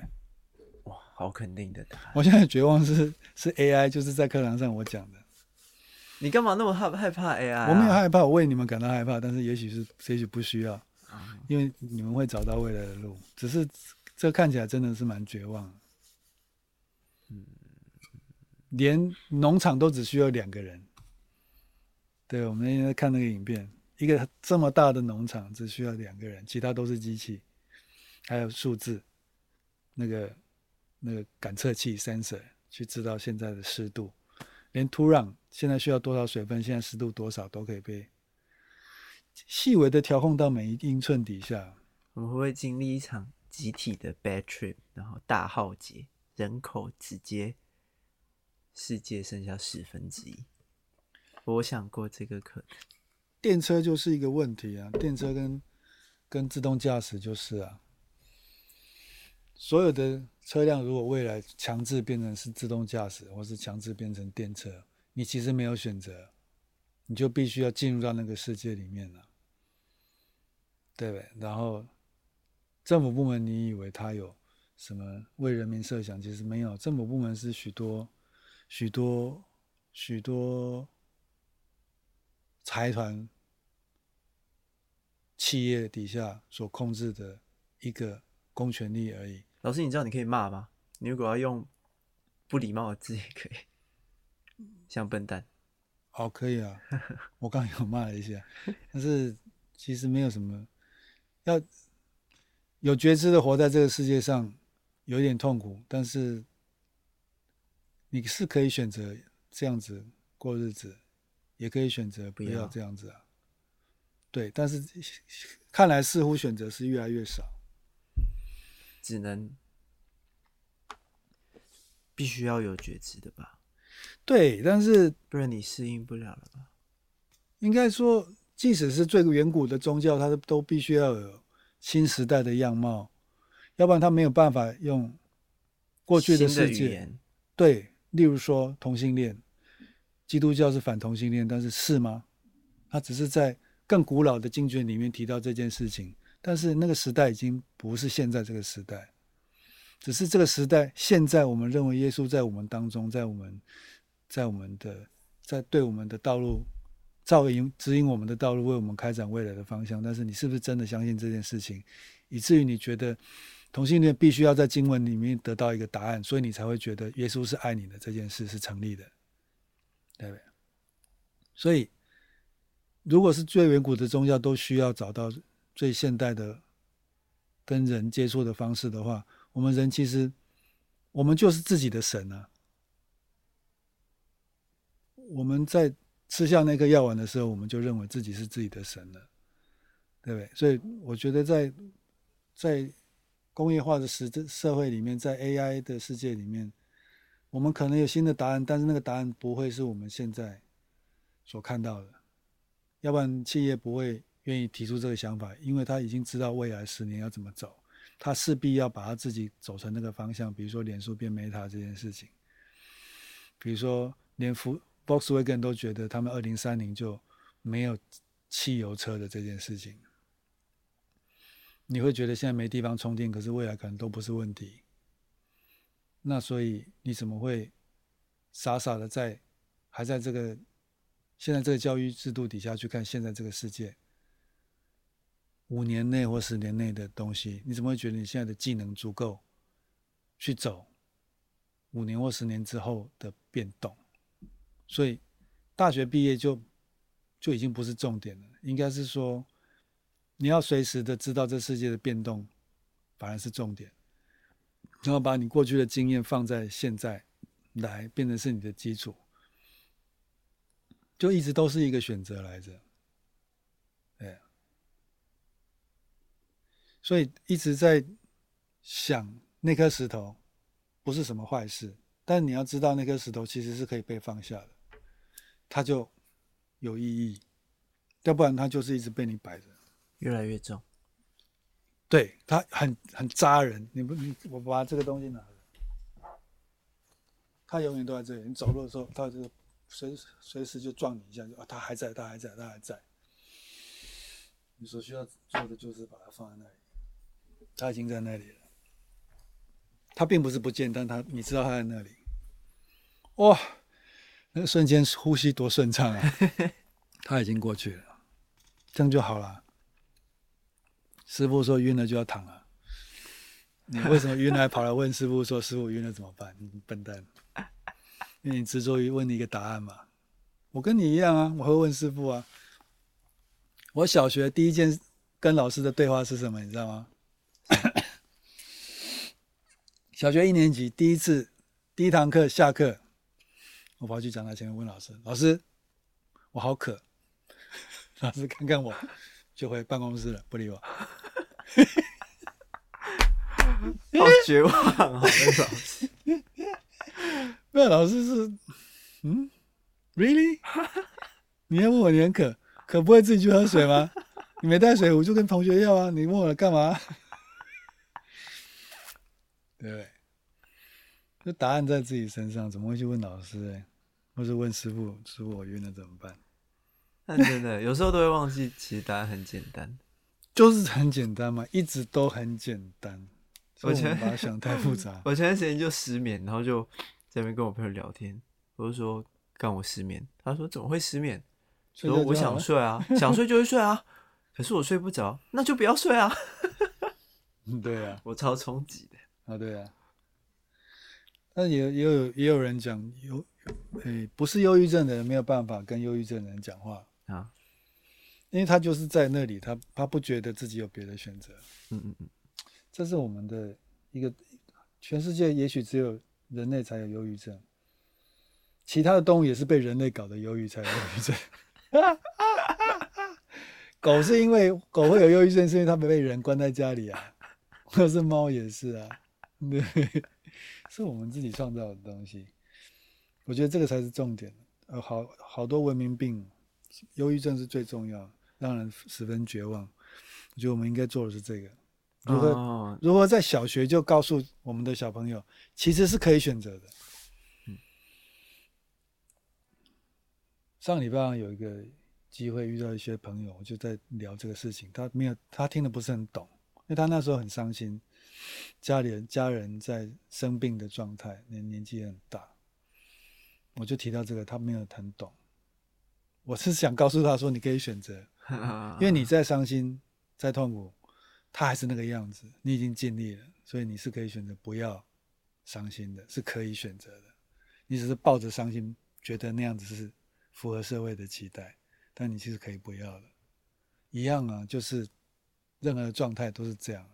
哇，好肯定的答案。我现在绝望是是 AI，就是在课堂上我讲的。你干嘛那么害害怕 AI 啊？我没有害怕，我为你们感到害怕，但是也许是也许不需要，因为你们会找到未来的路，只是。这看起来真的是蛮绝望的，嗯，连农场都只需要两个人。对，我们那天在看那个影片，一个这么大的农场只需要两个人，其他都是机器，还有数字，那个那个感测器 sensor 去知道现在的湿度，连土壤现在需要多少水分，现在湿度多少都可以被细微的调控到每一英寸底下。我们会不会经历一场？集体的 bad trip，然后大浩劫，人口直接世界剩下十分之一。我想过这个可能。电车就是一个问题啊，电车跟跟自动驾驶就是啊。所有的车辆如果未来强制变成是自动驾驶，或是强制变成电车，你其实没有选择，你就必须要进入到那个世界里面了，对不对？然后。政府部门，你以为他有什么为人民设想？其实没有。政府部门是许多、许多、许多财团、企业底下所控制的一个公权力而已。老师，你知道你可以骂吗？你如果要用不礼貌的字也可以，像笨蛋。好，可以啊。我刚刚有骂了一下，<laughs> 但是其实没有什么要。有觉知的活在这个世界上，有点痛苦，但是你是可以选择这样子过日子，也可以选择不要这样子啊。对，但是看来似乎选择是越来越少，只能必须要有觉知的吧？对，但是不然你适应不了了吧？应该说，即使是最远古的宗教，它都必须要有新时代的样貌，要不然它没有办法用过去的世界。对，例如说同性恋，基督教是反同性恋，但是是吗？它只是在更古老的经卷里面提到这件事情，但是那个时代已经不是现在这个时代，只是这个时代现在我们认为耶稣在我们当中，在我们，在我们的。在对我们的道路照引指引我们的道路，为我们开展未来的方向。但是你是不是真的相信这件事情，以至于你觉得同性恋必须要在经文里面得到一个答案，所以你才会觉得耶稣是爱你的这件事是成立的，对不对？所以，如果是最远古的宗教都需要找到最现代的跟人接触的方式的话，我们人其实我们就是自己的神啊。我们在吃下那个药丸的时候，我们就认为自己是自己的神了，对不对？所以我觉得在在工业化的时社会里面，在 AI 的世界里面，我们可能有新的答案，但是那个答案不会是我们现在所看到的，要不然企业不会愿意提出这个想法，因为他已经知道未来十年要怎么走，他势必要把他自己走成那个方向。比如说脸书变 Meta 这件事情，比如说连福。Volkswagen 都觉得他们二零三零就没有汽油车的这件事情，你会觉得现在没地方充电，可是未来可能都不是问题。那所以你怎么会傻傻的在还在这个现在这个教育制度底下去看现在这个世界五年内或十年内的东西？你怎么会觉得你现在的技能足够去走五年或十年之后的变动？所以，大学毕业就就已经不是重点了。应该是说，你要随时的知道这世界的变动，反而是重点。然后把你过去的经验放在现在来，变成是你的基础，就一直都是一个选择来着。哎。所以一直在想那颗石头不是什么坏事，但你要知道那颗石头其实是可以被放下的。它就有意义，要不然它就是一直被你摆着，越来越重。对，它很很扎人。你不，你我把这个东西拿了，它永远都在这里。你走路的时候，它就随随时就撞你一下，就啊，它还在，它还在，它还在。你所需要做的就是把它放在那里，它已经在那里了。它并不是不见，但它你知道它在那里。哇！那个瞬间呼吸多顺畅啊！<laughs> 它已经过去了，这样就好了。师傅说晕了就要躺了，你为什么晕了还跑来问师傅说师傅晕了怎么办？你笨蛋！因为你执着于问你一个答案嘛。我跟你一样啊，我会问师傅啊。我小学第一件跟老师的对话是什么？你知道吗？<coughs> 小学一年级第一次第一堂课下课。我跑去讲台前面问老师：“老师，我好渴。<laughs> ”老师看看我，就回办公室了，不理我。<laughs> 好绝望啊！那个老师，<laughs> 那老师是嗯，really？你要问我你很渴，可不会自己去喝水吗？你没带水，我就跟同学要啊。你问我来干嘛？对 <laughs> 不对？这答案在自己身上，怎么会去问老师呢？或是问师傅，师傅我晕了怎么办？但真的有时候都会忘记，其实答案很简单，<laughs> 就是很简单嘛，一直都很简单。我前把它想太复杂。<laughs> 我前段时间就失眠，然后就在那边跟我朋友聊天，我就说干我失眠，他说怎么会失眠？说我想睡啊，<laughs> 想睡就会睡啊，可是我睡不着，那就不要睡啊。对啊，我超冲击的啊，对啊。那也也有也有人讲有。诶，不是忧郁症的人没有办法跟忧郁症的人讲话啊，因为他就是在那里，他他不觉得自己有别的选择。嗯嗯嗯，这是我们的一个，全世界也许只有人类才有忧郁症，其他的动物也是被人类搞的忧郁才有忧郁症。<laughs> 狗是因为狗会有忧郁症，是因为它没被人关在家里啊，或者是猫也是啊，对，<laughs> 是我们自己创造的东西。我觉得这个才是重点。呃，好好多文明病忧郁症是最重要，让人十分绝望。我觉得我们应该做的是这个，如何、哦、如何在小学就告诉我们的小朋友，其实是可以选择的。嗯、上礼拜有一个机会遇到一些朋友，我就在聊这个事情，他没有，他听得不是很懂，因为他那时候很伤心，家里人家人在生病的状态，年年纪也很大，我就提到这个，他没有很懂。我是想告诉他说，你可以选择，<laughs> 因为你在伤心。再痛苦，他还是那个样子。你已经尽力了，所以你是可以选择不要伤心的，是可以选择的。你只是抱着伤心，觉得那样子是符合社会的期待，但你其实可以不要的。一样啊，就是任何的状态都是这样。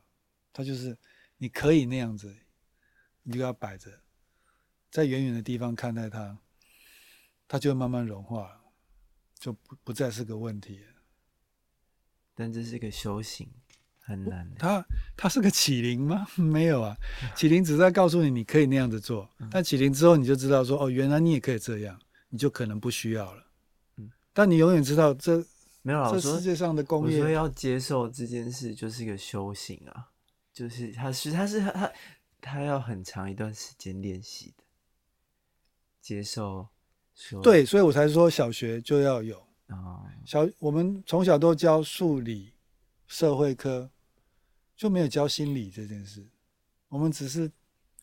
他就是你可以那样子，你就要摆着，在远远的地方看待他，他就会慢慢融化，就不不再是个问题了。但这是一个修行，很难。它它是个启灵吗？<laughs> 没有啊，启灵只是在告诉你你可以那样子做。嗯、但启灵之后，你就知道说哦，原来你也可以这样，你就可能不需要了。嗯、但你永远知道这没有这世界上的工业，我说要接受这件事就是一个修行啊，就是它是它是它它要很长一段时间练习的，接受。对，所以我才说小学就要有。啊，小我们从小都教数理、社会科，就没有教心理这件事。我们只是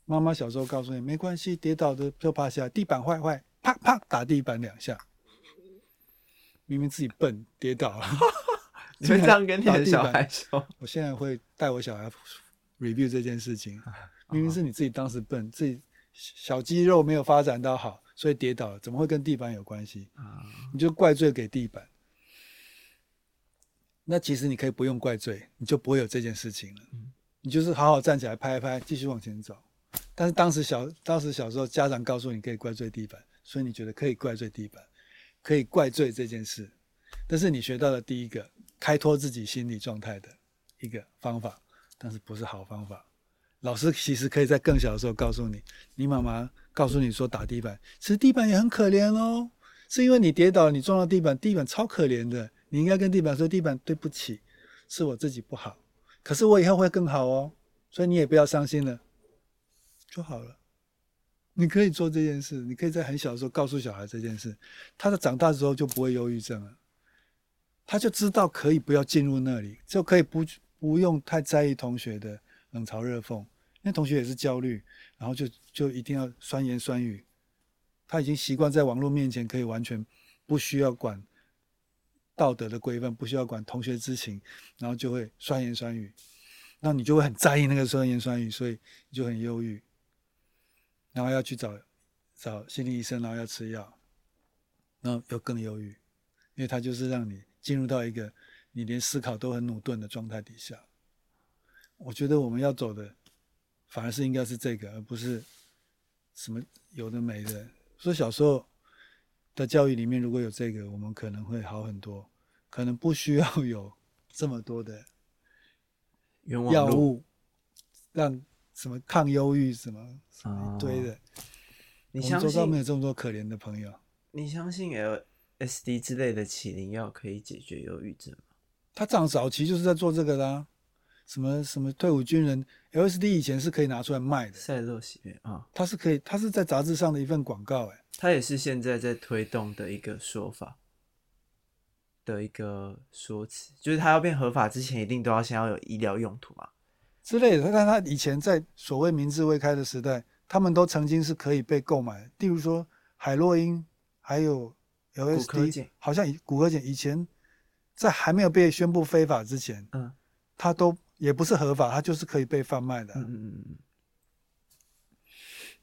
妈妈小时候告诉你，没关系，跌倒的就趴下，地板坏坏，啪啪打地板两下。明明自己笨，跌倒了，<laughs> 你会这样跟你的小孩说？<laughs> 我现在会带我小孩 review 这件事情。<laughs> 明明是你自己当时笨，自己小肌肉没有发展到好。所以跌倒了，怎么会跟地板有关系？你就怪罪给地板。那其实你可以不用怪罪，你就不会有这件事情了。你就是好好站起来，拍一拍，继续往前走。但是当时小，当时小时候家长告诉你可以怪罪地板，所以你觉得可以怪罪地板，可以怪罪这件事。但是你学到了第一个开脱自己心理状态的一个方法，但是不是好方法。老师其实可以在更小的时候告诉你，你妈妈。告诉你说打地板，其实地板也很可怜哦，是因为你跌倒，你撞到地板，地板超可怜的。你应该跟地板说：“地板，对不起，是我自己不好，可是我以后会更好哦。”所以你也不要伤心了，就好了。你可以做这件事，你可以在很小的时候告诉小孩这件事，他的长大之后就不会忧郁症了，他就知道可以不要进入那里，就可以不不用太在意同学的冷嘲热讽，因为同学也是焦虑。然后就就一定要酸言酸语，他已经习惯在网络面前可以完全不需要管道德的规范，不需要管同学之情，然后就会酸言酸语，那你就会很在意那个酸言酸语，所以你就很忧郁，然后要去找找心理医生，然后要吃药，然后又更忧郁，因为他就是让你进入到一个你连思考都很駑钝的状态底下。我觉得我们要走的。反而是应该是这个，而不是什么有的没的。所以小时候的教育里面，如果有这个，我们可能会好很多，可能不需要有这么多的药物，让什么抗忧郁什么什么一堆的。你相信没有这么多可怜的朋友？你相信 LSD 之类的起灵药可以解决忧郁症吗？他长早期就是在做这个啦。什么什么退伍军人 LSD 以前是可以拿出来卖的，赛洛洗面啊，它是可以，它是在杂志上的一份广告，哎，它也是现在在推动的一个说法的一个说辞，就是它要变合法之前，一定都要先要有医疗用途嘛之类的。但它以前在所谓民智未开的时代，他们都曾经是可以被购买，例如说海洛因，还有 LSD，好像古柯碱以前在还没有被宣布非法之前，嗯，它都。也不是合法，它就是可以被贩卖的。嗯嗯嗯。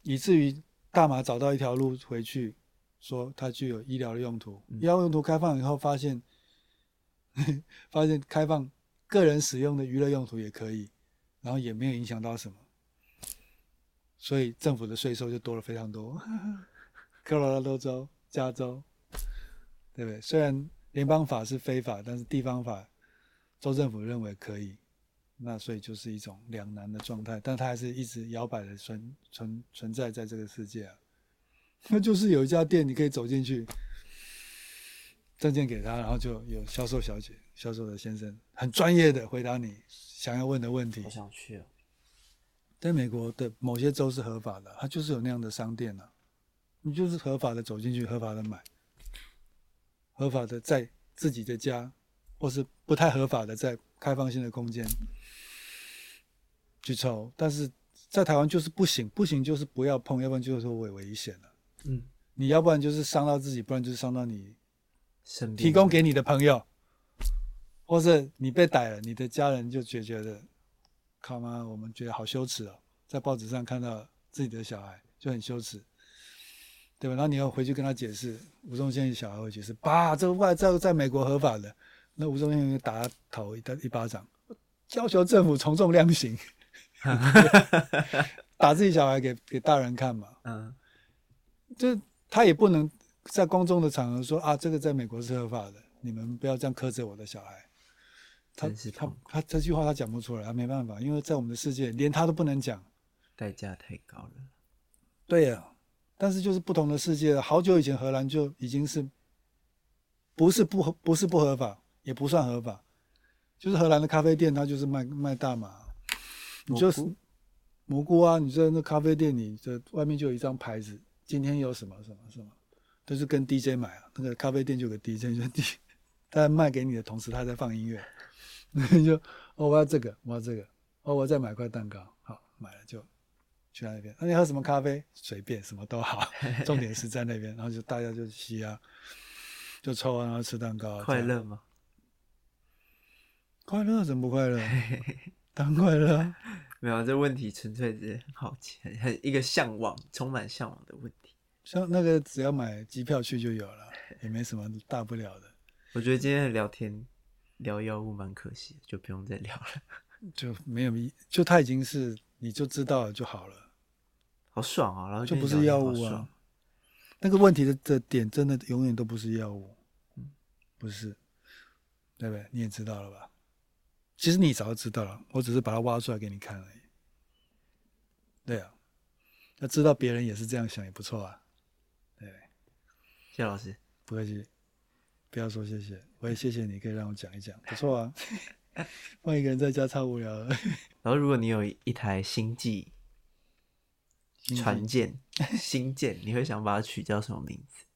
以至于大麻找到一条路回去，说它具有医疗的用途。医疗用途开放以后，发现 <laughs> 发现开放个人使用的娱乐用途也可以，然后也没有影响到什么，所以政府的税收就多了非常多。<laughs> 科罗拉多州、加州，对不对？虽然联邦法是非法，但是地方法，州政府认为可以。那所以就是一种两难的状态，但它还是一直摇摆的存存存在在这个世界啊。<laughs> 那就是有一家店，你可以走进去，证件给他，然后就有销售小姐、销售的先生很专业的回答你想要问的问题。我想去哦。在美国的某些州是合法的，它就是有那样的商店呢、啊，你就是合法的走进去，合法的买，合法的在自己的家，或是不太合法的在开放性的空间去抽，但是在台湾就是不行，不行就是不要碰，要不然就是说危危险了。嗯，你要不然就是伤到自己，不然就是伤到你提供给你的朋友，或是你被逮了，你的家人就觉觉得。靠妈，我们觉得好羞耻哦，在报纸上看到自己的小孩就很羞耻，对吧？然后你要回去跟他解释，吴宗宪小孩会解释，爸，这个外在在美国合法的，那吴宗宪就打他头一一巴掌，要求政府从重量刑，<laughs> 打自己小孩给给大人看嘛，嗯，就他也不能在公众的场合说啊，这个在美国是合法的，你们不要这样苛责我的小孩。他他他这句话他讲不出来，他没办法，因为在我们的世界，连他都不能讲，代价太高了。对呀、啊，但是就是不同的世界，好久以前荷兰就已经是，不是不合不是不合法，也不算合法，就是荷兰的咖啡店，它就是卖卖大麻，你就是蘑菇啊，你在那咖啡店里，这外面就有一张牌子，今天有什么什么什么，都是跟 DJ 买啊，那个咖啡店就有个 DJ，就 DJ，他卖给你的同时，他在放音乐。你就哦，我要这个，我要这个，哦，我再买块蛋糕，好，买了就去那边。那你喝什么咖啡？随便，什么都好，<laughs> 重点是在那边。然后就大家就吸啊，就抽啊，然后吃蛋糕。快乐吗？快乐怎么不快乐？<laughs> 当然快乐。<laughs> 没有，这问题纯粹是很好奇，很一个向往，充满向往的问题。像那个只要买机票去就有了，也没什么大不了的。我觉得今天的聊天。聊药物蛮可惜，就不用再聊了，就没有意，就他已经是你就知道了就好了，好爽啊！然后就不是药物啊，那个问题的的点真的永远都不是药物，嗯，不是，对不对？你也知道了吧？其实你早就知道了，我只是把它挖出来给你看而已。对啊，那知道别人也是这样想也不错啊。对，谢谢老师，不客气。不要说谢谢，我也谢谢你，可以让我讲一讲，不错啊。<laughs> 换一个人在家超无聊的。然后，如果你有一台星际船舰，<laughs> 星舰，你会想把它取叫什么名字？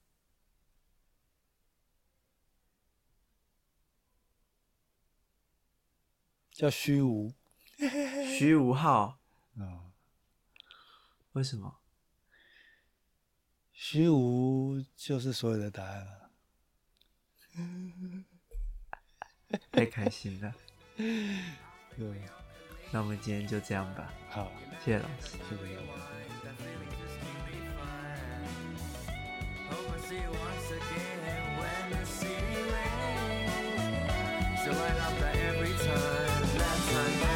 叫虚无。<laughs> 虚无号。嗯。为什么？虚无就是所有的答案了。<laughs> 太开心了，<laughs> 对，那我们今天就这样吧。好，谢谢老师，谢谢。time.